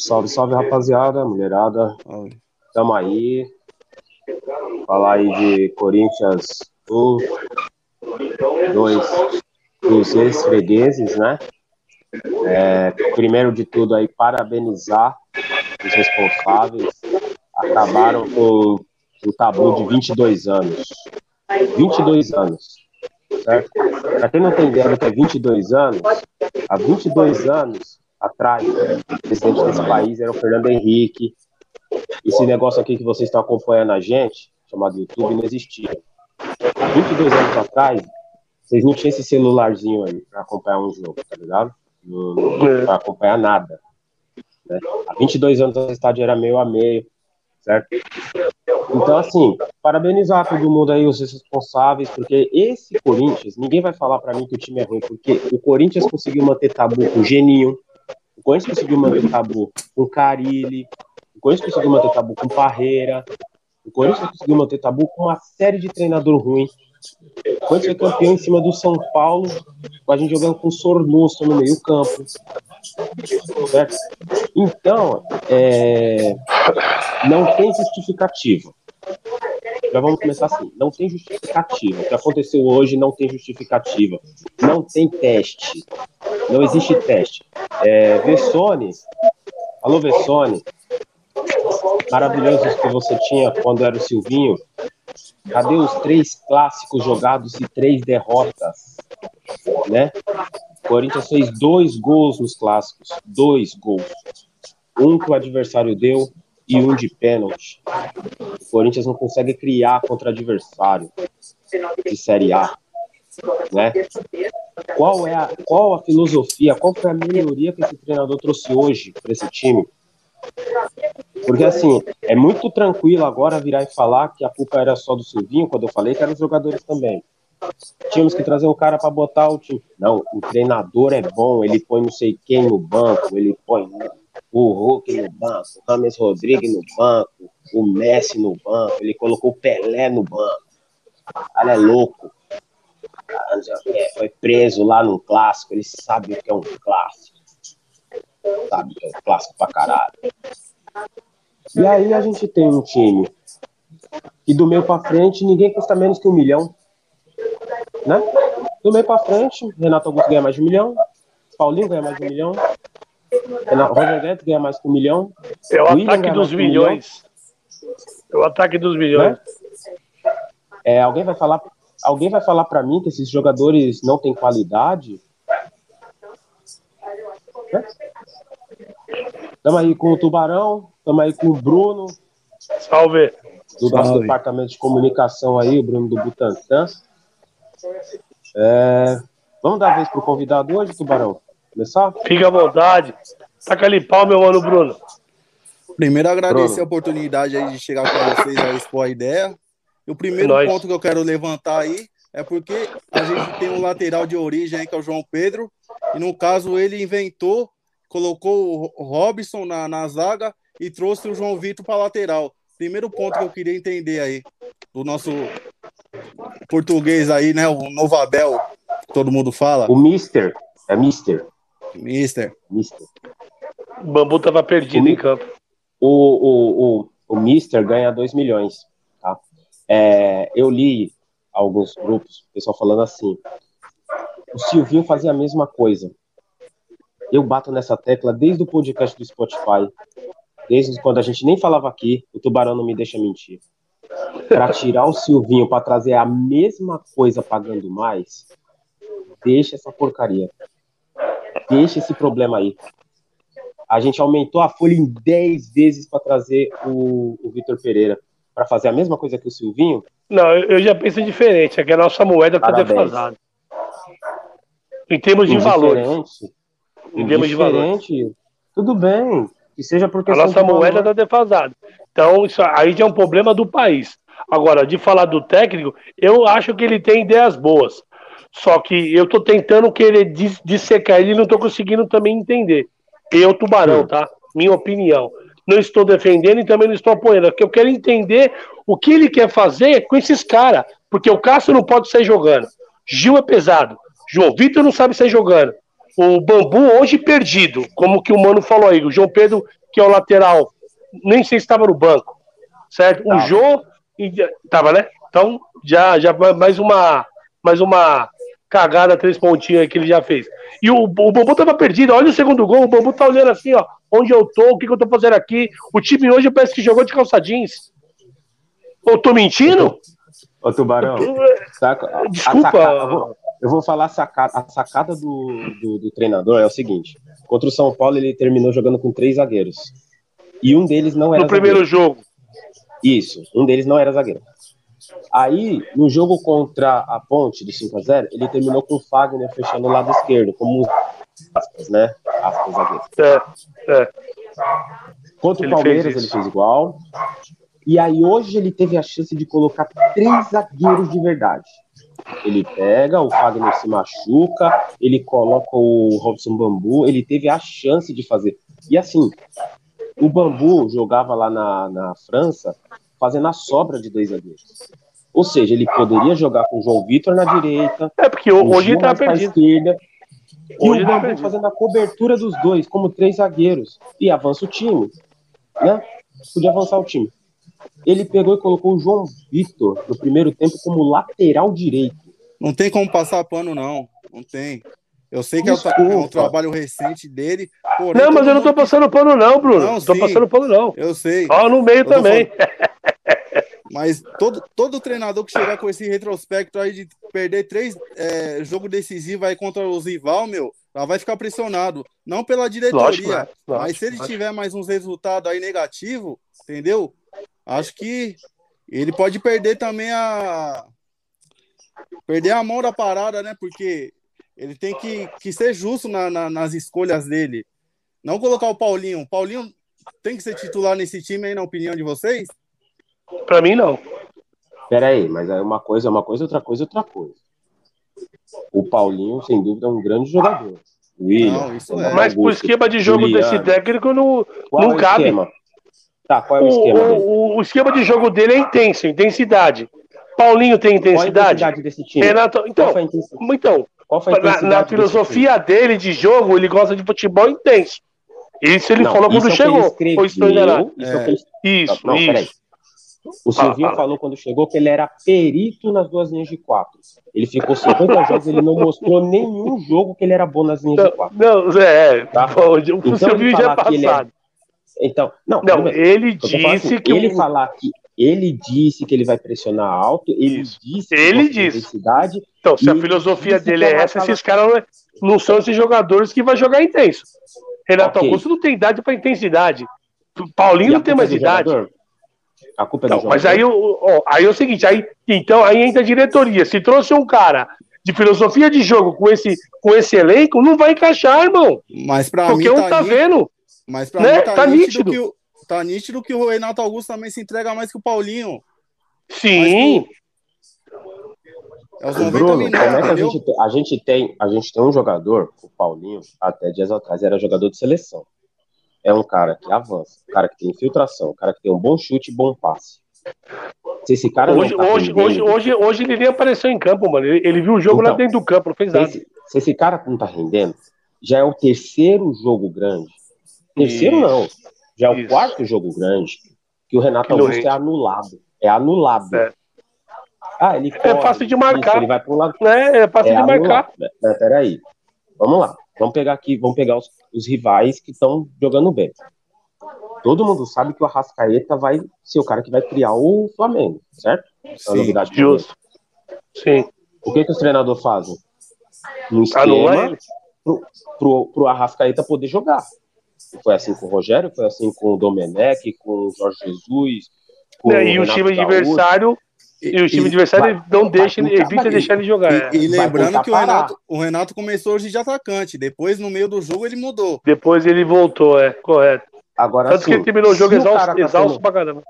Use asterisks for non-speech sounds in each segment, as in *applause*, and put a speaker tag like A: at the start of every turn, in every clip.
A: Salve, salve, rapaziada, mulherada. Tamo aí. Falar aí de Corinthians 1, 2, dos ex-fregueses, né? É, primeiro de tudo aí, parabenizar os responsáveis. Acabaram com o tabu de 22 anos. 22 anos. Certo? Para quem não tem ideia do que é 22 anos, há 22 anos atrás, o presidente desse país era o Fernando Henrique. Esse negócio aqui que vocês estão acompanhando a gente, chamado YouTube, não existia. Há 22 anos atrás, vocês não tinham esse celularzinho aí para acompanhar um jogo, tá ligado? Para acompanhar nada. Né? Há 22 anos o estádio era meio a meio, certo? Então, assim, parabenizar todo mundo aí, os responsáveis, porque esse Corinthians, ninguém vai falar para mim que o time é ruim, porque o Corinthians conseguiu manter tabu com o Geninho, o Corinthians conseguiu manter tabu com o Carilli, o Corinthians conseguiu manter tabu com o Parreira, o Corinthians conseguiu manter tabu com uma série de treinador ruim. O Corinthians foi campeão em cima do São Paulo, com a gente jogando com o Sornoso no meio campo. Certo? Então, é, não tem justificativa. Já vamos começar assim. Não tem justificativa. O que aconteceu hoje não tem justificativa. Não tem teste. Não existe teste. É, Vessone. Alô, Vessone. Maravilhoso que você tinha quando era o Silvinho. Cadê os três clássicos jogados e três derrotas? Né? O Corinthians fez dois gols nos clássicos. Dois gols. Um que o adversário deu e um de pênalti. O Corinthians não consegue criar contra adversário de Série A. Né? Qual é a, qual a filosofia, qual foi a melhoria que esse treinador trouxe hoje para esse time? Porque assim, é muito tranquilo agora virar e falar que a culpa era só do Silvinho, quando eu falei que eram os jogadores também. Tínhamos que trazer um cara para botar o time. Não, o treinador é bom, ele põe não sei quem no banco, ele põe o Hulk no banco, o Rames Rodrigues no banco, o Messi no banco, ele colocou o Pelé no banco. Cara é louco. É, foi preso lá no clássico, ele sabe o que é um clássico. Sabe que é um clássico pra caralho. E aí a gente tem um time que do meio para frente ninguém custa menos que um milhão. Né? Do meio para frente, Renato Augusto ganha mais de um milhão, Paulinho ganha mais de um milhão, Roger Guedes ganha mais que um milhão.
B: É o William ataque dos milhões. É o ataque dos milhões. Né?
A: É, alguém vai falar, alguém vai falar para mim que esses jogadores não têm qualidade? Né? Estamos aí com o Tubarão, estamos aí com o Bruno.
B: Salve!
A: Do nosso Salve. departamento de comunicação aí, o Bruno do Butantan. É, vamos dar a vez para o convidado hoje, Tubarão? Começar?
B: Fique à vontade. Taca ali pau, meu mano Bruno.
C: Primeiro, agradecer Bruno. a oportunidade aí de chegar com vocês a expor a ideia. E o primeiro é ponto que eu quero levantar aí é porque a gente tem um lateral de origem aí, que é o João Pedro, e no caso ele inventou colocou o Robson na, na zaga e trouxe o João Vitor para lateral. Primeiro ponto que eu queria entender aí, do nosso português aí, né? O Novo Abel, todo mundo fala.
A: O Mister. É Mister.
C: Mister.
A: Mister.
B: O Bambu tava perdido o, em campo.
A: O, o, o, o Mister ganha 2 milhões. Tá? É, eu li alguns grupos, pessoal falando assim. O Silvinho fazia a mesma coisa. Eu bato nessa tecla desde o podcast do Spotify, desde quando a gente nem falava aqui, o Tubarão não me deixa mentir. Para tirar o Silvinho para trazer a mesma coisa pagando mais, deixa essa porcaria. Deixa esse problema aí. A gente aumentou a folha em 10 vezes para trazer o, o Vitor Pereira para fazer a mesma coisa que o Silvinho.
B: Não, eu já penso diferente, é que a nossa moeda está defasada. Em termos de valores
A: diferente. Tudo bem. Que seja porque
B: a nossa moeda está defasada. Então, isso aí já é um problema do país. Agora, de falar do técnico, eu acho que ele tem ideias boas. Só que eu estou tentando querer dissecar ele e não estou conseguindo também entender. Eu, Tubarão, tá? Minha opinião. Não estou defendendo e também não estou apoiando. Porque eu quero entender o que ele quer fazer com esses caras. Porque o Cássio não pode sair jogando. Gil é pesado. João Vitor não sabe sair jogando o Bambu hoje perdido, como que o Mano falou aí, o João Pedro que é o lateral, nem sei se estava no banco, certo? O Jô tava, né? Então já já mais uma mais uma cagada três pontinhos que ele já fez. E o, o Bobo tava perdido. Olha o segundo gol, o Bobo tá olhando assim, ó, onde eu tô, o que, que eu tô fazendo aqui. O time hoje parece que jogou de calça jeans. Ou tô mentindo?
A: Ô, Tubarão, saca, desculpa. Sacada, eu vou falar a sacada, a sacada do, do, do, treinador é o seguinte: contra o São Paulo, ele terminou jogando com três zagueiros. E um deles não era.
B: No zagueiro. primeiro jogo.
A: Isso, um deles não era zagueiro. Aí, no jogo contra a Ponte, do 5x0, ele terminou com o Fagner fechando o lado esquerdo, como aspas, né? Aspas zagueiro. É, é. Contra ele o Palmeiras, fez ele fez igual. E aí hoje ele teve a chance de colocar três zagueiros de verdade. Ele pega, o Fagner se machuca, ele coloca o Robson Bambu, ele teve a chance de fazer. E assim, o Bambu jogava lá na, na França fazendo a sobra de dois zagueiros. Ou seja, ele poderia jogar com o João Vitor na direita.
B: É, porque hoje ele tá perdido.
A: Esquerda, e hoje o tá fazendo a cobertura dos dois, como três zagueiros. E avança o time. Né? Podia avançar o time. Ele pegou e colocou o João Vitor no primeiro tempo como lateral direito.
C: Não tem como passar pano, não. Não tem. Eu sei que é, é um trabalho recente dele.
B: Porém, não, mas eu não tô passando pano, não, Bruno. Não, tô sim, passando pano, não.
C: Eu sei.
B: Ó, no meio também.
C: Mas todo, todo treinador que chegar com esse retrospecto aí de perder três é, jogo decisivo aí contra o rival, meu, ela vai ficar pressionado. Não pela diretoria, lógico, né? lógico, mas se ele lógico. tiver mais uns resultados aí negativos, entendeu? acho que ele pode perder também a. Perder a mão da parada, né? Porque ele tem que, que ser justo na, na, nas escolhas dele. Não colocar o Paulinho. O Paulinho tem que ser titular nesse time aí, na opinião de vocês?
B: Para mim, não.
A: Peraí, mas é uma coisa, é uma coisa, outra coisa, outra coisa. O Paulinho, sem dúvida, é um grande jogador.
B: William, não, isso é. Mas pro esquema de jogo Juliano. desse técnico não, não cabe. Esquema?
A: Tá, qual é o, o esquema?
B: O, o, esquema de jogo dele é intenso, intensidade. Paulinho tem intensidade? Qual a intensidade
A: desse time?
B: Renato, então, então na, na filosofia dele de jogo, ele gosta de futebol intenso. Isso ele não, falou quando é chegou. Escreveu,
A: isso, é. isso, não, isso. O Silvinho ah, falou quando chegou que ele era perito nas duas linhas de quatro. Ele ficou 50 *laughs* jogos, ele não mostrou nenhum jogo que ele era bom nas linhas
B: não,
A: de quatro.
B: Não, é, tá? o então, Silvinho já é passado.
A: Então, não,
B: não ele disse
A: assim,
B: que
A: ele falar que ele disse que ele vai pressionar alto, ele Isso. disse
B: ele disse. Então, se a filosofia dele é essa, esses caras não são esses jogadores que vai jogar intenso. Renato okay. Augusto não tem idade para intensidade. Paulinho não tem mais idade. Jogador?
A: A culpa é do
B: então, Mas aí, ó, aí é o seguinte, aí, então aí entra a diretoria. Se trouxe um cara de filosofia de jogo com esse, com esse elenco, não vai encaixar, irmão.
C: Mas para mim
B: Porque um tá, tá vendo.
C: Mas pra né? mim tá, tá nítido, nítido. Que o, tá nítido que o Renato Augusto também se entrega mais que o Paulinho.
B: Sim.
A: É os 90 Bruno, minutos, como é que a gente, tem, a gente tem a gente tem um jogador, o Paulinho, até dias atrás era jogador de seleção. É um cara que avança, um cara que tem infiltração, um cara que tem um bom chute e bom passe.
B: Se esse cara hoje, tá hoje, rendendo, hoje, hoje, hoje ele nem apareceu em campo, mano. Ele, ele viu o jogo então, lá dentro do campo, não fez nada.
A: Se esse, se esse cara não tá rendendo, já é o terceiro jogo grande Terceiro Isso. não. Já é o Isso. quarto jogo grande que o Renato Augusto é anulado. É anulado. É.
B: Ah, ele corre, é fácil de marcar. Isso,
A: ele vai para um lado.
B: É, é fácil é de anulado. marcar.
A: É, peraí. Vamos lá. Vamos pegar aqui, vamos pegar os, os rivais que estão jogando bem. Todo mundo sabe que o Arrascaeta vai ser o cara que vai criar o Flamengo, certo?
B: Sim, é novidade justo. Sim.
A: O que, que os treinadores fazem? Um esquema pro, pro, pro Arrascaeta poder jogar. Foi assim com o Rogério, foi assim com o Domenech, com o Jorge Jesus.
B: Com é, e o, o time adversário. E o time adversário não deixa, evita deixar ele jogar.
C: E, e lembrando que o Renato, o Renato começou hoje de atacante, depois no meio do jogo ele mudou.
B: Depois ele voltou, é, correto.
A: Agora,
B: Tanto assim, que ele terminou o jogo exausto, tá exausto pra caramba.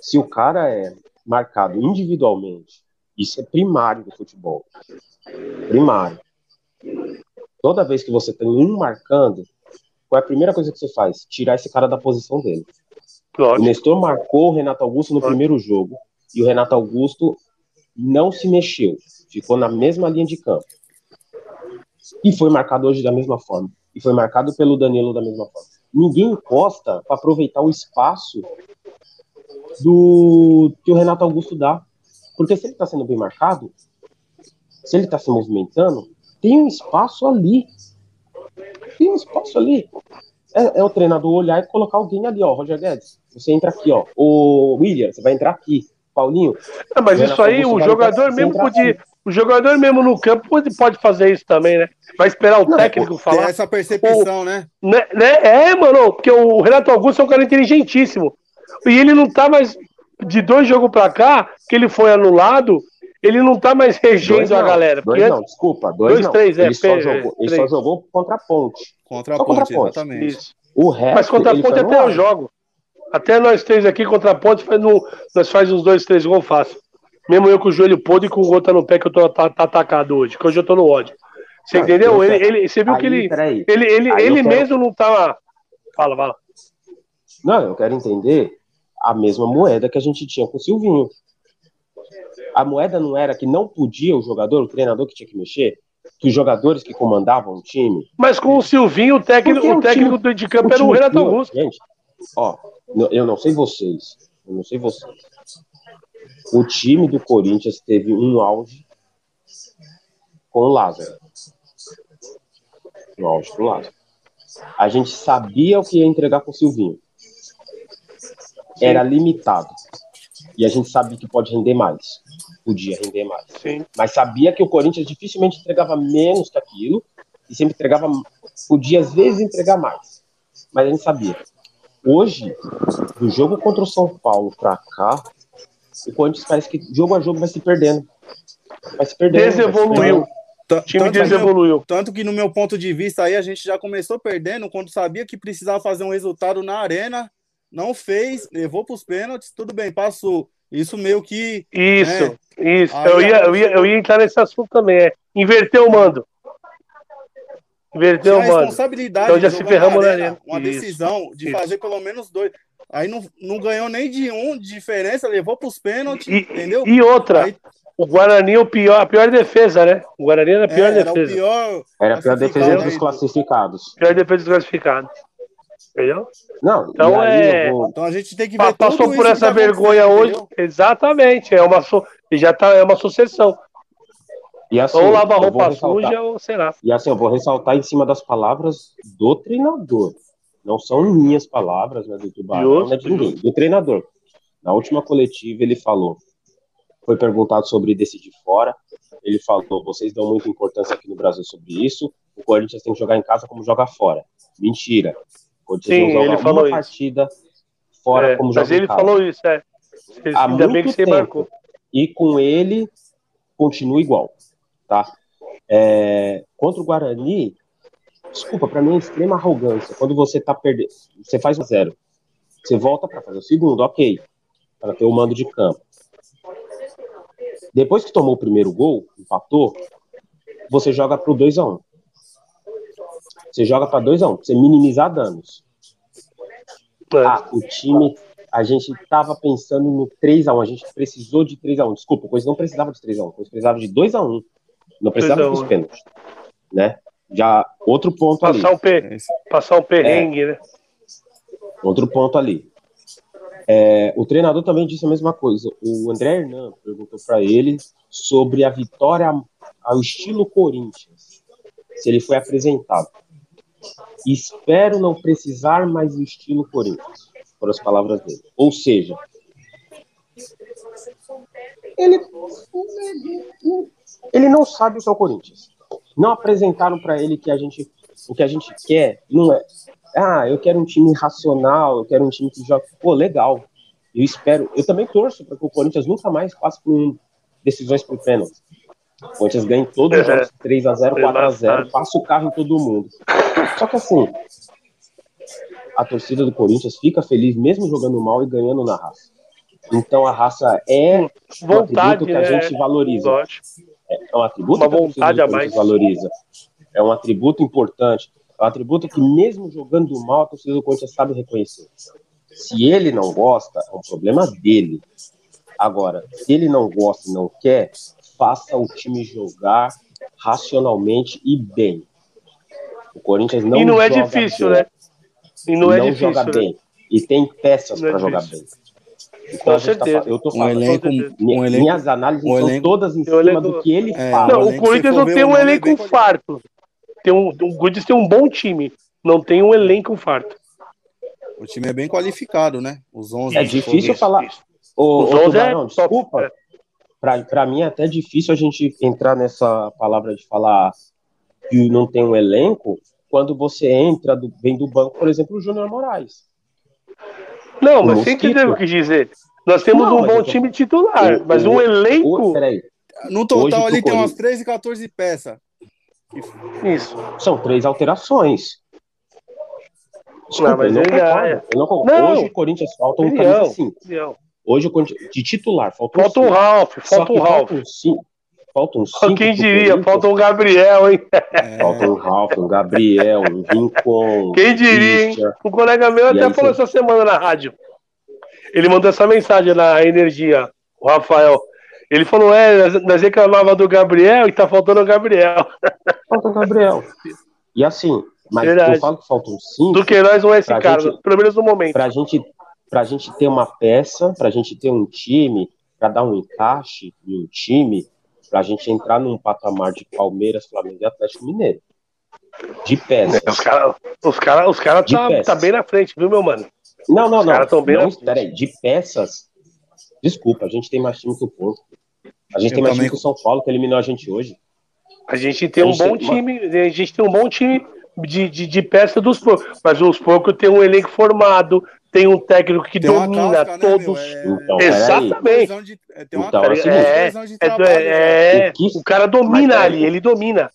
A: Se o cara é marcado individualmente, isso é primário do futebol. Primário. Toda vez que você tem um marcando, qual é a primeira coisa que você faz? Tirar esse cara da posição dele. O Nestor marcou o Renato Augusto no primeiro jogo e o Renato Augusto não se mexeu, ficou na mesma linha de campo. E foi marcado hoje da mesma forma. E foi marcado pelo Danilo da mesma forma. ninguém encosta para aproveitar o espaço do que o Renato Augusto dá. Porque se ele está sendo bem marcado, se ele está se movimentando, tem um espaço ali. Tem um espaço ali. É, é, o treinador olhar e colocar alguém ali, ó. Roger Guedes, você entra aqui, ó. O William, você vai entrar aqui. Paulinho.
B: É, mas isso aí, o jogador mesmo podia. O jogador mesmo no campo pode, pode fazer isso também, né? Vai esperar o não, técnico falar. Tem
C: essa percepção, o, né?
B: né? né? É, mano, porque o Renato Augusto é um cara inteligentíssimo. E ele não tá mais. De dois jogos pra cá, que ele foi anulado, ele não tá mais regendo a galera.
A: Dois não, desculpa, dois, dois não. Três, é, ele, só jogou, ele só jogou contra a ponte.
C: Contra a ponte, ponte, exatamente. Isso.
B: O resto, Mas contra a ponte até eu jogo. Até nós três aqui contra a ponte, faz no, nós faz uns dois, três gols fácil. Mesmo eu com o joelho podre e com o outro no pé que eu tô tá, tá atacado hoje, que hoje eu tô no ódio. Você ah, entendeu? Ele, ele, você viu aí, que ele, ele, ele, ele mesmo não tava. Fala, fala.
A: Não, eu quero entender a mesma moeda que a gente tinha com o Silvinho. A moeda não era que não podia o jogador, o treinador que tinha que mexer, que os jogadores que comandavam o time.
B: Mas com o Silvinho, o técnico, o técnico time, de campo era o Renato Augusto.
A: Gente, ó, eu não sei vocês, eu não sei vocês. O time do Corinthians teve um auge com o Lázaro. Um auge com o Lázaro. A gente sabia o que ia entregar com o Silvinho. Era limitado. E a gente sabia que pode render mais. Podia render mais.
B: Sim.
A: Mas sabia que o Corinthians dificilmente entregava menos que aquilo. E sempre entregava. Podia às vezes entregar mais. Mas a gente sabia. Hoje, do jogo contra o São Paulo pra cá, o Corinthians parece que jogo a jogo vai se perdendo. Vai se perdendo.
B: Desevoluiu. O time desevoluiu.
C: Tanto que, no meu ponto de vista, aí a gente já começou perdendo quando sabia que precisava fazer um resultado na arena. Não fez, levou para os pênaltis, tudo bem, passou. Isso meio que.
B: Isso, né? isso. eu ia, eu, ia, eu ia entrar nesse assunto também. É. Inverter o mando. Inverteu,
C: a responsabilidade
B: então já se ferramos na arena.
C: Uma isso, decisão de isso. fazer pelo menos dois. Aí não, não ganhou nem de um de diferença, levou para os pênaltis, e, entendeu?
B: E outra, Aí... o Guarani é o pior, a pior defesa, né? O Guarani era a pior
A: é,
B: defesa.
A: Era, pior era a pior defesa dos classificados.
B: Pior defesa dos classificados. Entendeu?
A: Não,
B: então é.
C: Vou... Então a gente tem que ver
B: Passou por essa vergonha hoje. Entendeu? Exatamente. É uma, so... já tá, é uma sucessão.
A: E assim,
B: ou lava roupa suja ou será.
A: E assim, eu vou ressaltar em cima das palavras do treinador. Não são minhas palavras, né, do Tubarão, não é de ninguém, do treinador. Na última coletiva ele falou, foi perguntado sobre decidir fora, ele falou, vocês dão muita importância aqui no Brasil sobre isso, o Corinthians tem que jogar em casa como jogar fora. Mentira.
B: O Corinthians Sim, ele falou uma
A: partida fora
B: é,
A: como jogar
B: Mas ele falou isso, é.
A: Há Ainda bem que você tempo. marcou. E com ele continua igual tá? É, contra o Guarani, desculpa, para mim é extrema arrogância. Quando você tá perdendo, você faz um zero, você volta para fazer o segundo, ok, para ter o mando de campo. Depois que tomou o primeiro gol, empatou, você joga pro 2 a 1 um. Você joga para 2 a 1 um, você minimizar danos. Ah, o time a gente estava pensando no 3 a 1 a gente precisou de 3 a 1 Desculpa, o Coisa não precisava de 3 a 1 o Coisa precisava de 2 a 1 não precisava dos pênaltis, né? Já outro ponto
B: passar
A: ali.
B: Um per... Passar um perrengue, é. né?
A: Outro ponto ali. É, o treinador também disse a mesma coisa. O André Hernan perguntou para ele sobre a vitória ao estilo Corinthians, se ele foi apresentado. Espero não precisar mais do estilo Corinthians, foram as palavras dele. Ou seja, ele ele não sabe o que é o Corinthians. Não apresentaram para ele que a gente, o que a gente quer não é. Ah, eu quero um time racional, eu quero um time que joga. Pô, legal. Eu espero. Eu também torço para que o Corinthians nunca mais passe por decisões por pênalti. O Corinthians ganha todos os jogos 3x0, 4x0, passa o carro em todo mundo. Só que assim, a torcida do Corinthians fica feliz mesmo jogando mal e ganhando na raça. Então a raça é
B: Vontade, um
A: que a
B: né?
A: gente valoriza. É um atributo
B: Uma vontade a mais.
A: valoriza. É um atributo importante. É um atributo que, mesmo jogando mal, a torcida do Corinthians sabe reconhecer. Se ele não gosta, é um problema dele. Agora, se ele não gosta e não quer, faça o time jogar racionalmente e bem. O Corinthians não
B: E não é difícil, bem. né?
A: e não, é não difícil, joga né? bem. E tem peças para jogar bem.
B: Então, Com tá certeza. Tá,
A: eu tô falando, um elenco, um elenco, minhas análises um são elenco, todas em cima elenco, do que ele é, fala.
B: Não, o Corinthians não tem um elenco farto. Tem um, o Corinthians tem um bom time, não tem um elenco farto.
C: O time é bem qualificado, né? Os 11.
A: É difícil falar. Ô, Os 11 Tubarão, é desculpa. É. Para mim é até difícil a gente entrar nessa palavra de falar que não tem um elenco quando você entra, do, vem do banco, por exemplo, o Júnior Moraes.
B: Não, mas você entendeu o que dizer. Nós temos não, um bom tô... time titular, mas um elenco.
C: peraí. No total ali tem umas 13 e 14 peças.
A: Isso. São três alterações.
B: Desculpa, não, mas eu não concordo. É.
A: Eu não concordo. Não. Hoje o Corinthians falta um camisa 5. Hoje o Corinthians, de titular, falta
B: um Falta o Ralf, falta o Ralf.
A: Falta um cinco.
B: Quem diria? Falta um Gabriel, hein?
A: É. Falta um Ralf, um Gabriel, um Rincon.
B: Quem diria, hein? Um colega meu até falou você... essa semana na rádio. Ele mandou essa mensagem na Energia, o Rafael. Ele falou: é, nós reclamava do Gabriel e tá faltando o Gabriel. *laughs*
A: Falta o Gabriel. E assim, mas Verdade. eu falo que faltam cinco.
B: Do que nós não é esse cara, gente, pelo menos no momento.
A: Pra gente, pra gente ter uma peça, pra gente ter um time, pra dar um encaixe no time, pra gente entrar num patamar de Palmeiras, Flamengo e Atlético Mineiro. De peças.
B: Os caras os cara, os cara tá, tá bem na frente, viu, meu mano?
A: Não, não, os não. Caras tão bem não, peraí, de peças. Desculpa, a gente tem mais time que o Porto. A gente eu tem mais time que o São Paulo, que eliminou a gente hoje.
B: A gente tem a um bom tem time, uma... a gente tem um bom time de, de, de peça dos porcos. Mas os porcos tem um elenco formado, tem um técnico que tem domina casca, né, todos. Né, é... Então, Exatamente. De, tem uma então, é, é, é, o cara domina ali, ele domina.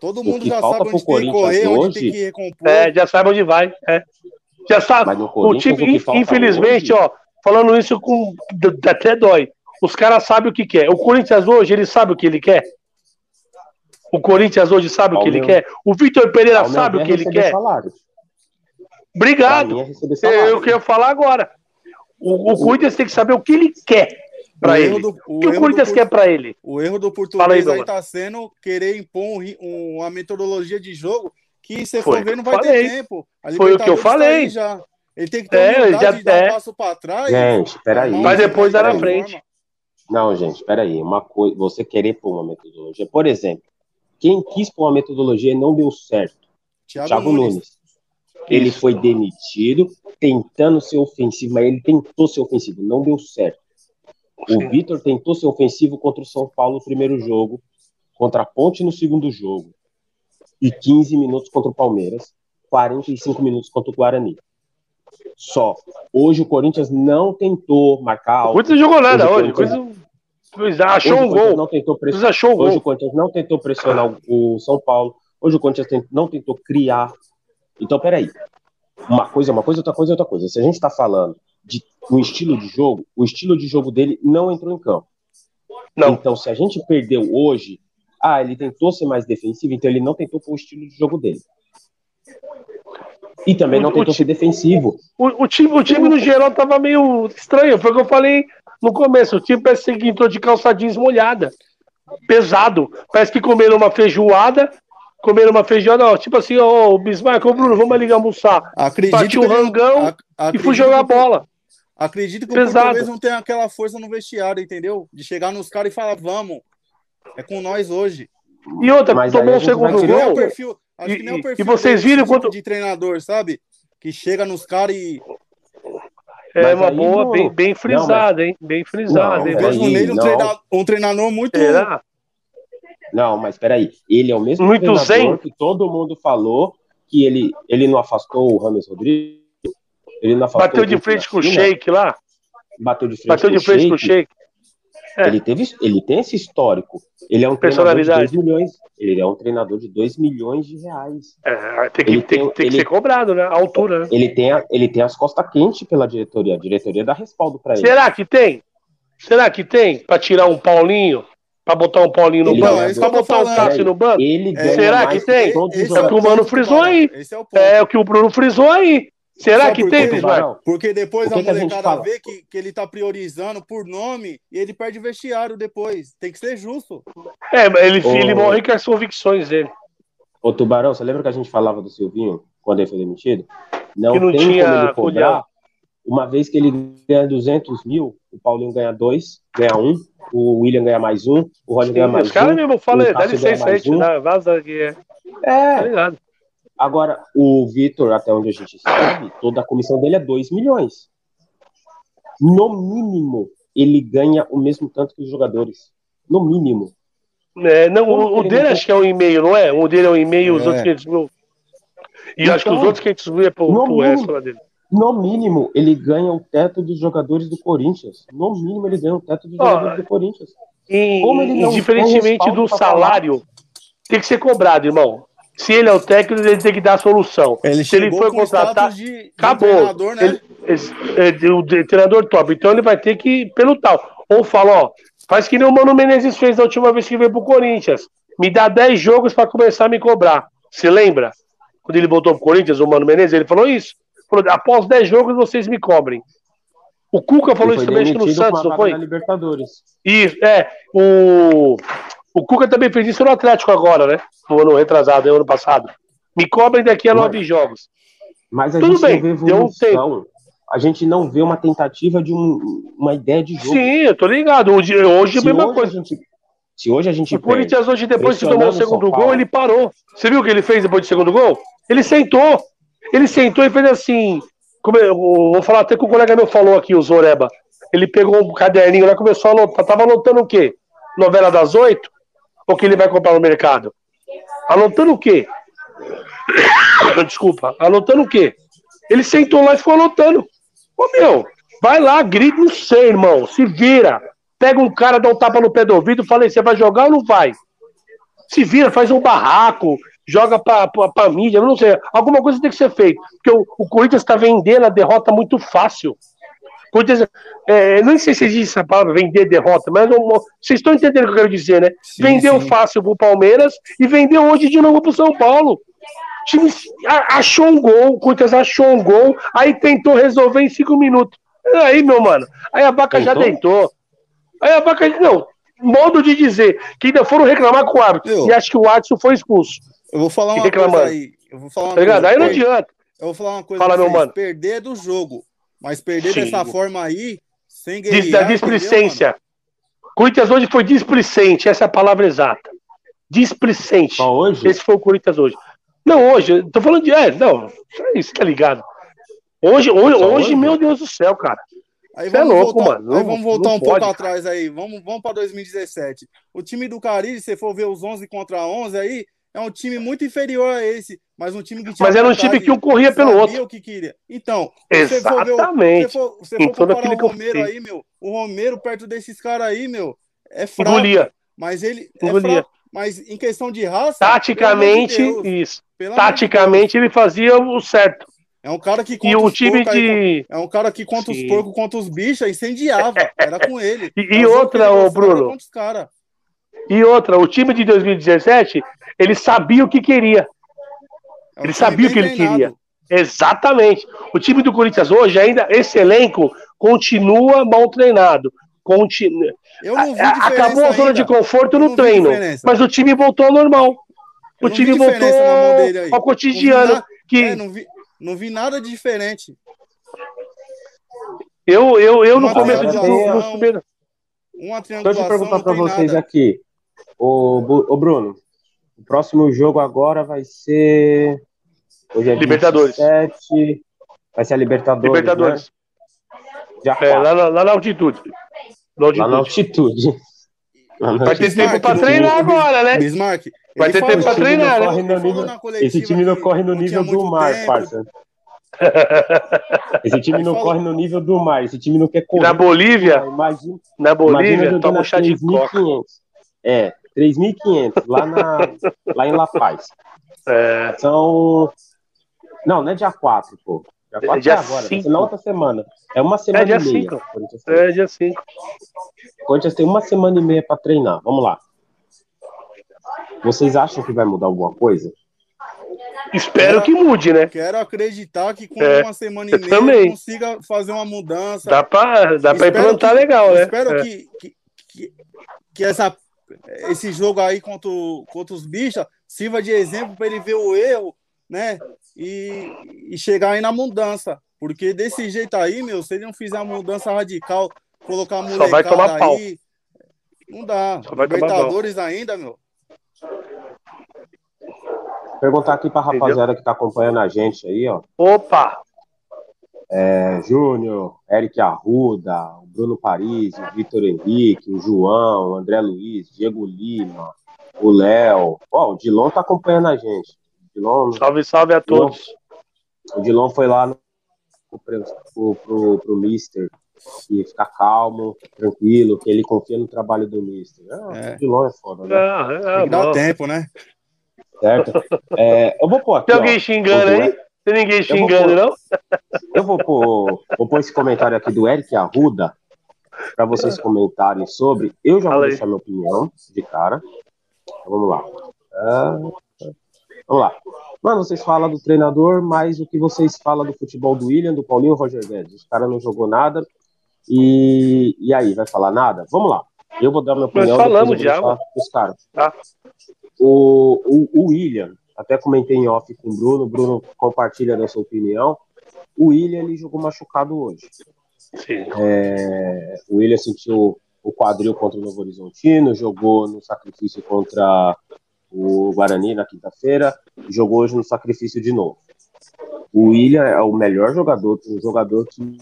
C: Todo mundo já sabe onde tem que correr, hoje, onde tem que recompor.
B: É, já sabe onde vai. É. Já sabe. O time, o infelizmente, hoje... ó, falando isso com até dói. Os caras sabem o que quer. O Corinthians hoje, ele sabe o que ele quer. O Corinthians hoje sabe o que ele quer. O Vitor Pereira sabe o que ele quer. Salário. Obrigado. É eu quero falar agora. O, o Corinthians tem que saber o que ele quer para ele. Do, o, o que o Corinthians quer para ele?
C: O erro do português aí, está sendo querer impor um, uma metodologia de jogo que você for ver não vai falei. ter tempo.
B: Foi o que eu tá falei.
C: Tá já. Ele tem que ter é, já de dar um passo para trás.
A: Gente, peraí.
B: Mas depois era na frente.
A: Não, gente, peraí. Uma coisa, você querer pôr uma metodologia. Por exemplo, quem quis pôr uma metodologia e não deu certo? Thiago, Thiago Nunes. Nunes. Ele foi demitido tentando ser ofensivo, mas ele tentou ser ofensivo, não deu certo. O Vitor tentou ser ofensivo contra o São Paulo no primeiro jogo, contra a Ponte no segundo jogo, e 15 minutos contra o Palmeiras, 45 minutos contra o Guarani. Só. Hoje o Corinthians não tentou marcar
B: alto. O Corinthians jogou nada hoje. Corinthians... Coisa... Achou hoje um gol.
A: Não tentou press... achou hoje gol. o Corinthians não tentou pressionar o São Paulo. Hoje o Corinthians não tentou criar então, peraí. Uma coisa é uma coisa, outra coisa é outra coisa. Se a gente está falando de um estilo de jogo, o estilo de jogo dele não entrou em campo. Não. Então, se a gente perdeu hoje, ah, ele tentou ser mais defensivo, então ele não tentou com o estilo de jogo dele. E também o, não tentou ser defensivo.
B: O, o, time, o time, no geral, tava meio estranho. Foi o que eu falei no começo. O time parece que entrou de calça jeans molhada. Pesado. Parece que comeram uma feijoada comer uma feijoada, ó, tipo assim, ó, o Bismarck, ô Bruno, vamos ali almoçar.
C: Acredito
B: o rangão ac e fui jogar bola.
C: Acredito que Pesado. o português não tem aquela força no vestiário, entendeu? De chegar nos caras e falar, vamos, é com nós hoje.
B: E outra, Mas tomou um segundo gol.
C: É perfil, acho e, que nem é o perfil
B: e vocês viram quanto...
C: de treinador, sabe? Que chega nos caras e
B: é mas uma boa, bem, bem frisada, hein? Bem frisada.
C: Não, hein? Aí, um, treinador, um treinador muito, Será?
A: Não, mas peraí. Ele é o mesmo
B: Muito zen.
A: que todo mundo falou que ele, ele não afastou o Rames Rodrigues. Ele não afastou
B: Bateu de frente com o Sheik lá.
A: Bateu de frente,
B: Bateu de frente com o Sheik.
A: É. Ele, teve, ele tem esse histórico. Ele é um treinador de 2 milhões. Ele é um treinador de 2 milhões de reais.
B: É, tem que, tem, tem, tem ele, que ser cobrado, né? A altura. Né?
A: Ele, tem a, ele tem as costas quentes pela diretoria. A diretoria dá respaldo para ele.
B: Será que tem? Será que tem? Para tirar um Paulinho? Pra botar um Paulinho no ele banco? É pra botar o um Cássio no banco? Será que tem? É o que o Mano frisou aí. É, é o que o Bruno frisou aí. Será que tem, Bismarck?
C: Porque depois que a molecada vê que, que ele tá priorizando por nome e ele perde vestiário depois. Tem que ser justo.
B: É, ele, oh. ele morre com as convicções dele.
A: Ô, Tubarão, você lembra que a gente falava do Silvinho quando ele foi demitido?
B: Não, não tem tinha como ele
A: cobrar. Uma vez que ele ganha 200 mil, o Paulinho ganha dois, ganha um, o William ganha mais um, o Roger ganha mais
B: os um. Os caras mesmo falam, dá licença aí, um. vaza aqui. É.
A: é. Tá Agora, o Vitor, até onde a gente sabe, toda a comissão dele é 2 milhões. No mínimo, ele ganha o mesmo tanto que os jogadores. No mínimo.
B: É, não, o, o dele acho que é um e-mail, não é? O dele é um e-mail, é. os outros 500 mil. E então, acho que os então, outros 500 mil é pro, pro extra dele.
A: No mínimo, ele ganha o teto dos jogadores do Corinthians. No mínimo, ele ganha o teto dos jogadores do Corinthians.
B: E, indiferentemente do salário, tem que ser cobrado, irmão. Se ele é o técnico, ele tem que dar a solução.
C: Ele
B: Se ele
C: for contratar, de,
B: acabou. De treinador, né? ele, ele, o treinador top. Então ele vai ter que pelo tal. Ou fala, ó, faz que nem o Mano Menezes fez da última vez que veio pro Corinthians. Me dá 10 jogos para começar a me cobrar. Você lembra? Quando ele voltou pro Corinthians, o Mano Menezes, ele falou isso. Falou, após 10 jogos vocês me cobrem. O Cuca falou isso também, acho que no Santos, não foi?
A: Libertadores.
B: Isso, é. O, o Cuca também fez isso no Atlético agora, né? No ano retrasado, no ano passado. Me cobrem daqui a nove jogos.
A: Mas a Tudo gente bem, não vê evolução. A gente não vê uma tentativa de um, uma ideia de jogo.
B: Sim, eu tô ligado. Hoje, hoje é a mesma coisa. A
A: gente, se hoje a gente.
B: O Corinthians hoje, depois que tomou o segundo gol, ele parou. Você viu o que ele fez depois do segundo gol? Ele sentou. Ele sentou e fez assim. Como eu, vou falar até que o colega meu falou aqui, o Zoreba. Ele pegou um caderninho lá, começou a anotar. Tava anotando o quê? Novela das oito? Ou que ele vai comprar no mercado? Anotando o quê? *coughs* Desculpa, anotando o quê? Ele sentou lá e ficou anotando. Ô meu, vai lá, grita, não sei, irmão. Se vira. Pega um cara, dá um tapa no pé do ouvido, fala aí, você vai jogar ou não vai? Se vira, faz um barraco, joga pra, pra, pra mídia, não sei. Alguma coisa tem que ser feita. Porque o, o Corinthians está vendendo a derrota muito fácil. Corinthians, é, não sei se existe essa palavra, vender derrota, mas não, vocês estão entendendo o que eu quero dizer, né? Sim, vendeu sim. fácil pro Palmeiras e vendeu hoje de novo pro São Paulo. O time achou um gol, o Corinthians achou um gol, aí tentou resolver em cinco minutos. Aí, meu mano, aí a vaca já deitou. Aí a vaca, não, modo de dizer, que ainda foram reclamar com o árbitro. E acho que o Adson foi expulso.
C: Eu vou falar uma coisa aí. Eu vou falar uma
B: tá
C: coisa.
B: Aí não adianta.
C: Eu vou falar uma coisa. Fala, meu mano. Perder do jogo. Mas perder Sim. dessa forma aí, sem
B: guerrear... Da displicência. Corinthians hoje foi displicente, essa é a palavra exata. Displicente.
A: Só hoje?
B: Esse foi o Corinthians hoje. Não, hoje, tô falando de. É, não, isso tá ligado. Hoje, hoje, hoje, hoje, meu Deus do céu, cara.
C: Aí é vamos, é louco, voltar, mano. aí vamos voltar um pode, pouco cara. atrás aí. Vamos, vamos para 2017. O time do Caribe, se você for ver os 11 contra 11 aí, é um time muito inferior a esse, mas um time que
B: tinha Mas era um time que um corria pelo outro.
C: o que queria. Então,
B: exatamente.
C: Você for, você for comparar o Romero aí, meu, o Romero perto desses caras aí, meu, é fraco.
B: Engolia.
C: Mas ele é Engolia. fraco. Mas em questão de raça,
B: taticamente, de Deus, isso. Taticamente ele fazia o certo.
C: É um cara que
B: contra e o time de
C: é um cara que contra Sim. os porcos, contra os bichos, incendiava. Era com ele. *laughs*
B: e, e outra, ô Bruno. E outra, o time de 2017 ele sabia o que queria. É ele sabia o que ele queria. Exatamente. O time do Corinthians hoje, ainda, esse elenco, continua mal treinado. Continua. Acabou a zona ainda. de conforto no treino. Mas o time voltou ao normal. o time voltou ao cotidiano. Não que...
C: É, não, vi, não vi nada de diferente.
B: Eu, eu, eu no começo de tudo.
A: Uma Deixa eu te perguntar para vocês nada. aqui. O, o Bruno, o próximo jogo agora vai ser.
B: Hoje é Libertadores.
A: 27, vai ser a Libertadores. Libertadores.
B: Né? É, lá, na, lá na altitude.
A: Na altitude. Lá na altitude.
B: Vai ter tempo para treinar agora, né?
C: Bismarck.
B: Vai ter tempo para treinar, né?
A: Nível, esse time não corre no nível do mar, tempo. parça. *laughs* Esse time não corre no nível do mar, esse time não quer correr.
B: Na Bolívia? Imagina, na Bolívia, toma um chá de coca.
A: É, 3.500 lá, na, lá em La Paz.
B: É.
A: São. Não, não é dia 4, pô. Dia 4 é, dia é agora, cinco. na outra semana. É uma semana é dia e meia.
B: É dia 5.
A: O Corinthians tem uma semana e meia para treinar. Vamos lá. Vocês acham que vai mudar alguma coisa?
B: Espero quero, que mude, né?
C: Quero acreditar que com é, uma semana e meia também. consiga fazer uma mudança.
B: Dá para dá pra implantar que, legal, né?
C: Espero é. que, que, que, que essa esse jogo aí contra, contra os bichos sirva de exemplo para ele ver o erro, né? E, e chegar aí na mudança. Porque desse jeito aí, meu, se ele não fizer uma mudança radical, colocar a molecada Só vai tomar pau. aí, não dá. Só vai Libertadores ainda, meu.
A: Perguntar aqui pra rapaziada que tá acompanhando a gente aí, ó.
B: Opa!
A: É, Júnior, Eric Arruda, o Bruno Paris, o Vitor Henrique, o João, o André Luiz, Diego Lima, o Léo. Ó, o Dilon tá acompanhando a gente.
B: Dilon, salve, salve a todos.
A: Dilon, o Dilon foi lá no, pro, pro, pro, pro Mister e ficar calmo, tranquilo, que ele confia no trabalho do Mister. Ah, é. O Dilon é foda, né? É,
C: é, Tem que dar tempo, né?
A: Certo? É, eu vou pôr aqui.
B: Tem alguém ó, xingando aí? Tem ninguém xingando, não?
A: Eu vou pôr, vou pôr esse comentário aqui do Eric Arruda para vocês comentarem sobre. Eu já vou deixar minha opinião de cara. Então, vamos lá. Uh, vamos lá. Mano, vocês falam do treinador, mas o que vocês falam do futebol do William, do Paulinho e Roger Guedes? Os caras não jogou nada. E, e aí, vai falar nada? Vamos lá. Eu vou dar minha opinião.
B: Nós falamos já.
A: Os caras. Tá. O, o, o William, até comentei em off com o Bruno, o Bruno compartilha da sua opinião. O William ele jogou machucado hoje. Sim. É, o William sentiu o quadril contra o Novo Horizontino, jogou no sacrifício contra o Guarani na quinta-feira, jogou hoje no sacrifício de novo. O William é o melhor jogador, um jogador que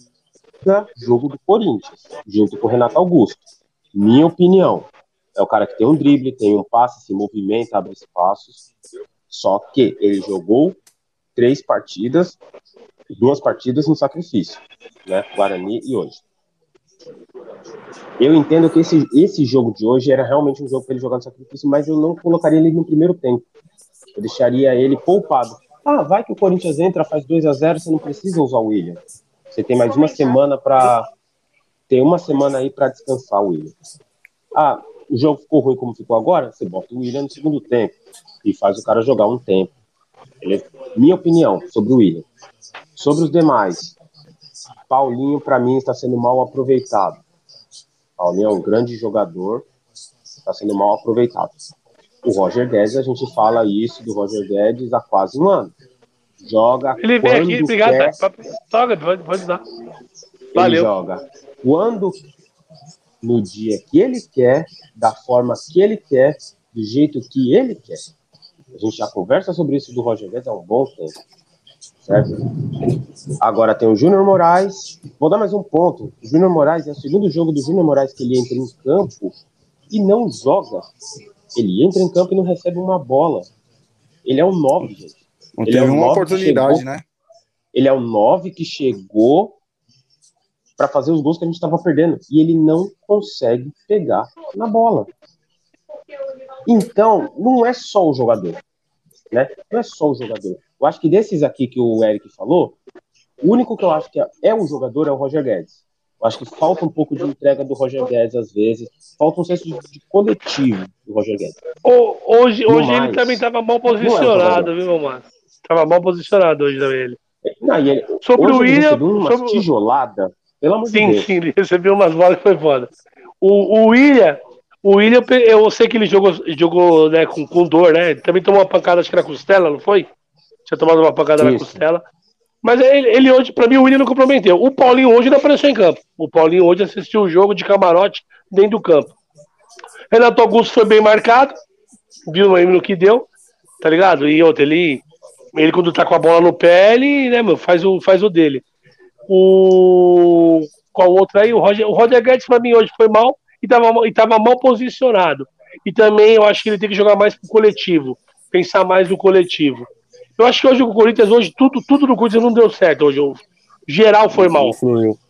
A: jogo do Corinthians, junto com o Renato Augusto. Minha opinião. É o cara que tem um drible, tem um passe, se movimenta, abre espaços. Só que ele jogou três partidas, duas partidas no sacrifício, né? Guarani e hoje. Eu entendo que esse, esse jogo de hoje era realmente um jogo para ele jogar no sacrifício, mas eu não colocaria ele no primeiro tempo. Eu deixaria ele poupado. Ah, vai que o Corinthians entra, faz 2 a 0 você não precisa usar o William. Você tem mais uma semana para. Tem uma semana aí para descansar o William. Ah, o jogo ficou ruim como ficou agora? Você bota o William no segundo tempo e faz o cara jogar um tempo. Ele, minha opinião sobre o William. Sobre os demais, Paulinho, para mim, está sendo mal aproveitado. Paulinho é um grande jogador, está sendo mal aproveitado. O Roger Guedes, a gente fala isso do Roger Guedes há quase um ano. Joga
B: Ele vem aqui, obrigado. Quer, Toca, pode, pode dar. Valeu.
A: Ele joga quando, no dia que ele quer, da forma que ele quer, do jeito que ele quer. A gente já conversa sobre isso do Roger Guedes há um bom tempo. Certo? Agora tem o Júnior Moraes. Vou dar mais um ponto. O Júnior Moraes é o segundo jogo do Júnior Moraes que ele entra em campo e não joga. Ele entra em campo e não recebe uma bola. Ele é um 9, gente.
C: Não ele teve é um uma oportunidade, chegou, né?
A: Ele é o 9 que chegou para fazer os gols que a gente estava perdendo. E ele não consegue pegar na bola. Então, não é só o jogador. Né? Não é só o jogador. Eu acho que desses aqui que o Eric falou, o único que eu acho que é um jogador é o Roger Guedes. Eu acho que falta um pouco de entrega do Roger Guedes às vezes. Falta um senso de, de coletivo do Roger Guedes.
B: hoje hoje mais, ele também estava mal é posicionado, é viu, Márcio? Estava mal posicionado hoje também ele.
A: Não, ele sobre o William. Uma sobre... tijolada, pelo amor
B: sim,
A: de Deus.
B: Sim, ele recebeu umas bolas que foi foda. O, o William, o William, eu sei que ele jogou, jogou né, com, com dor, né? Ele também tomou uma pancada, acho que na costela, não foi? Tinha tomado uma pancada Isso. na costela. Mas ele, ele hoje, para mim, o William não comprometeu. O Paulinho hoje não apareceu em campo. O Paulinho hoje assistiu o jogo de camarote dentro do campo. Renato Augusto foi bem marcado, viu no que deu, tá ligado? E outro, ele, ele quando tá com a bola no pé, ele né, meu, faz, o, faz o dele. O. Qual outro aí? O Roger, o Roger Guedes, pra mim, hoje foi mal e estava tava mal posicionado. E também eu acho que ele tem que jogar mais pro coletivo, pensar mais no coletivo. Eu acho que hoje o Corinthians, hoje, tudo, tudo no Corinthians não deu certo hoje. O geral foi mal.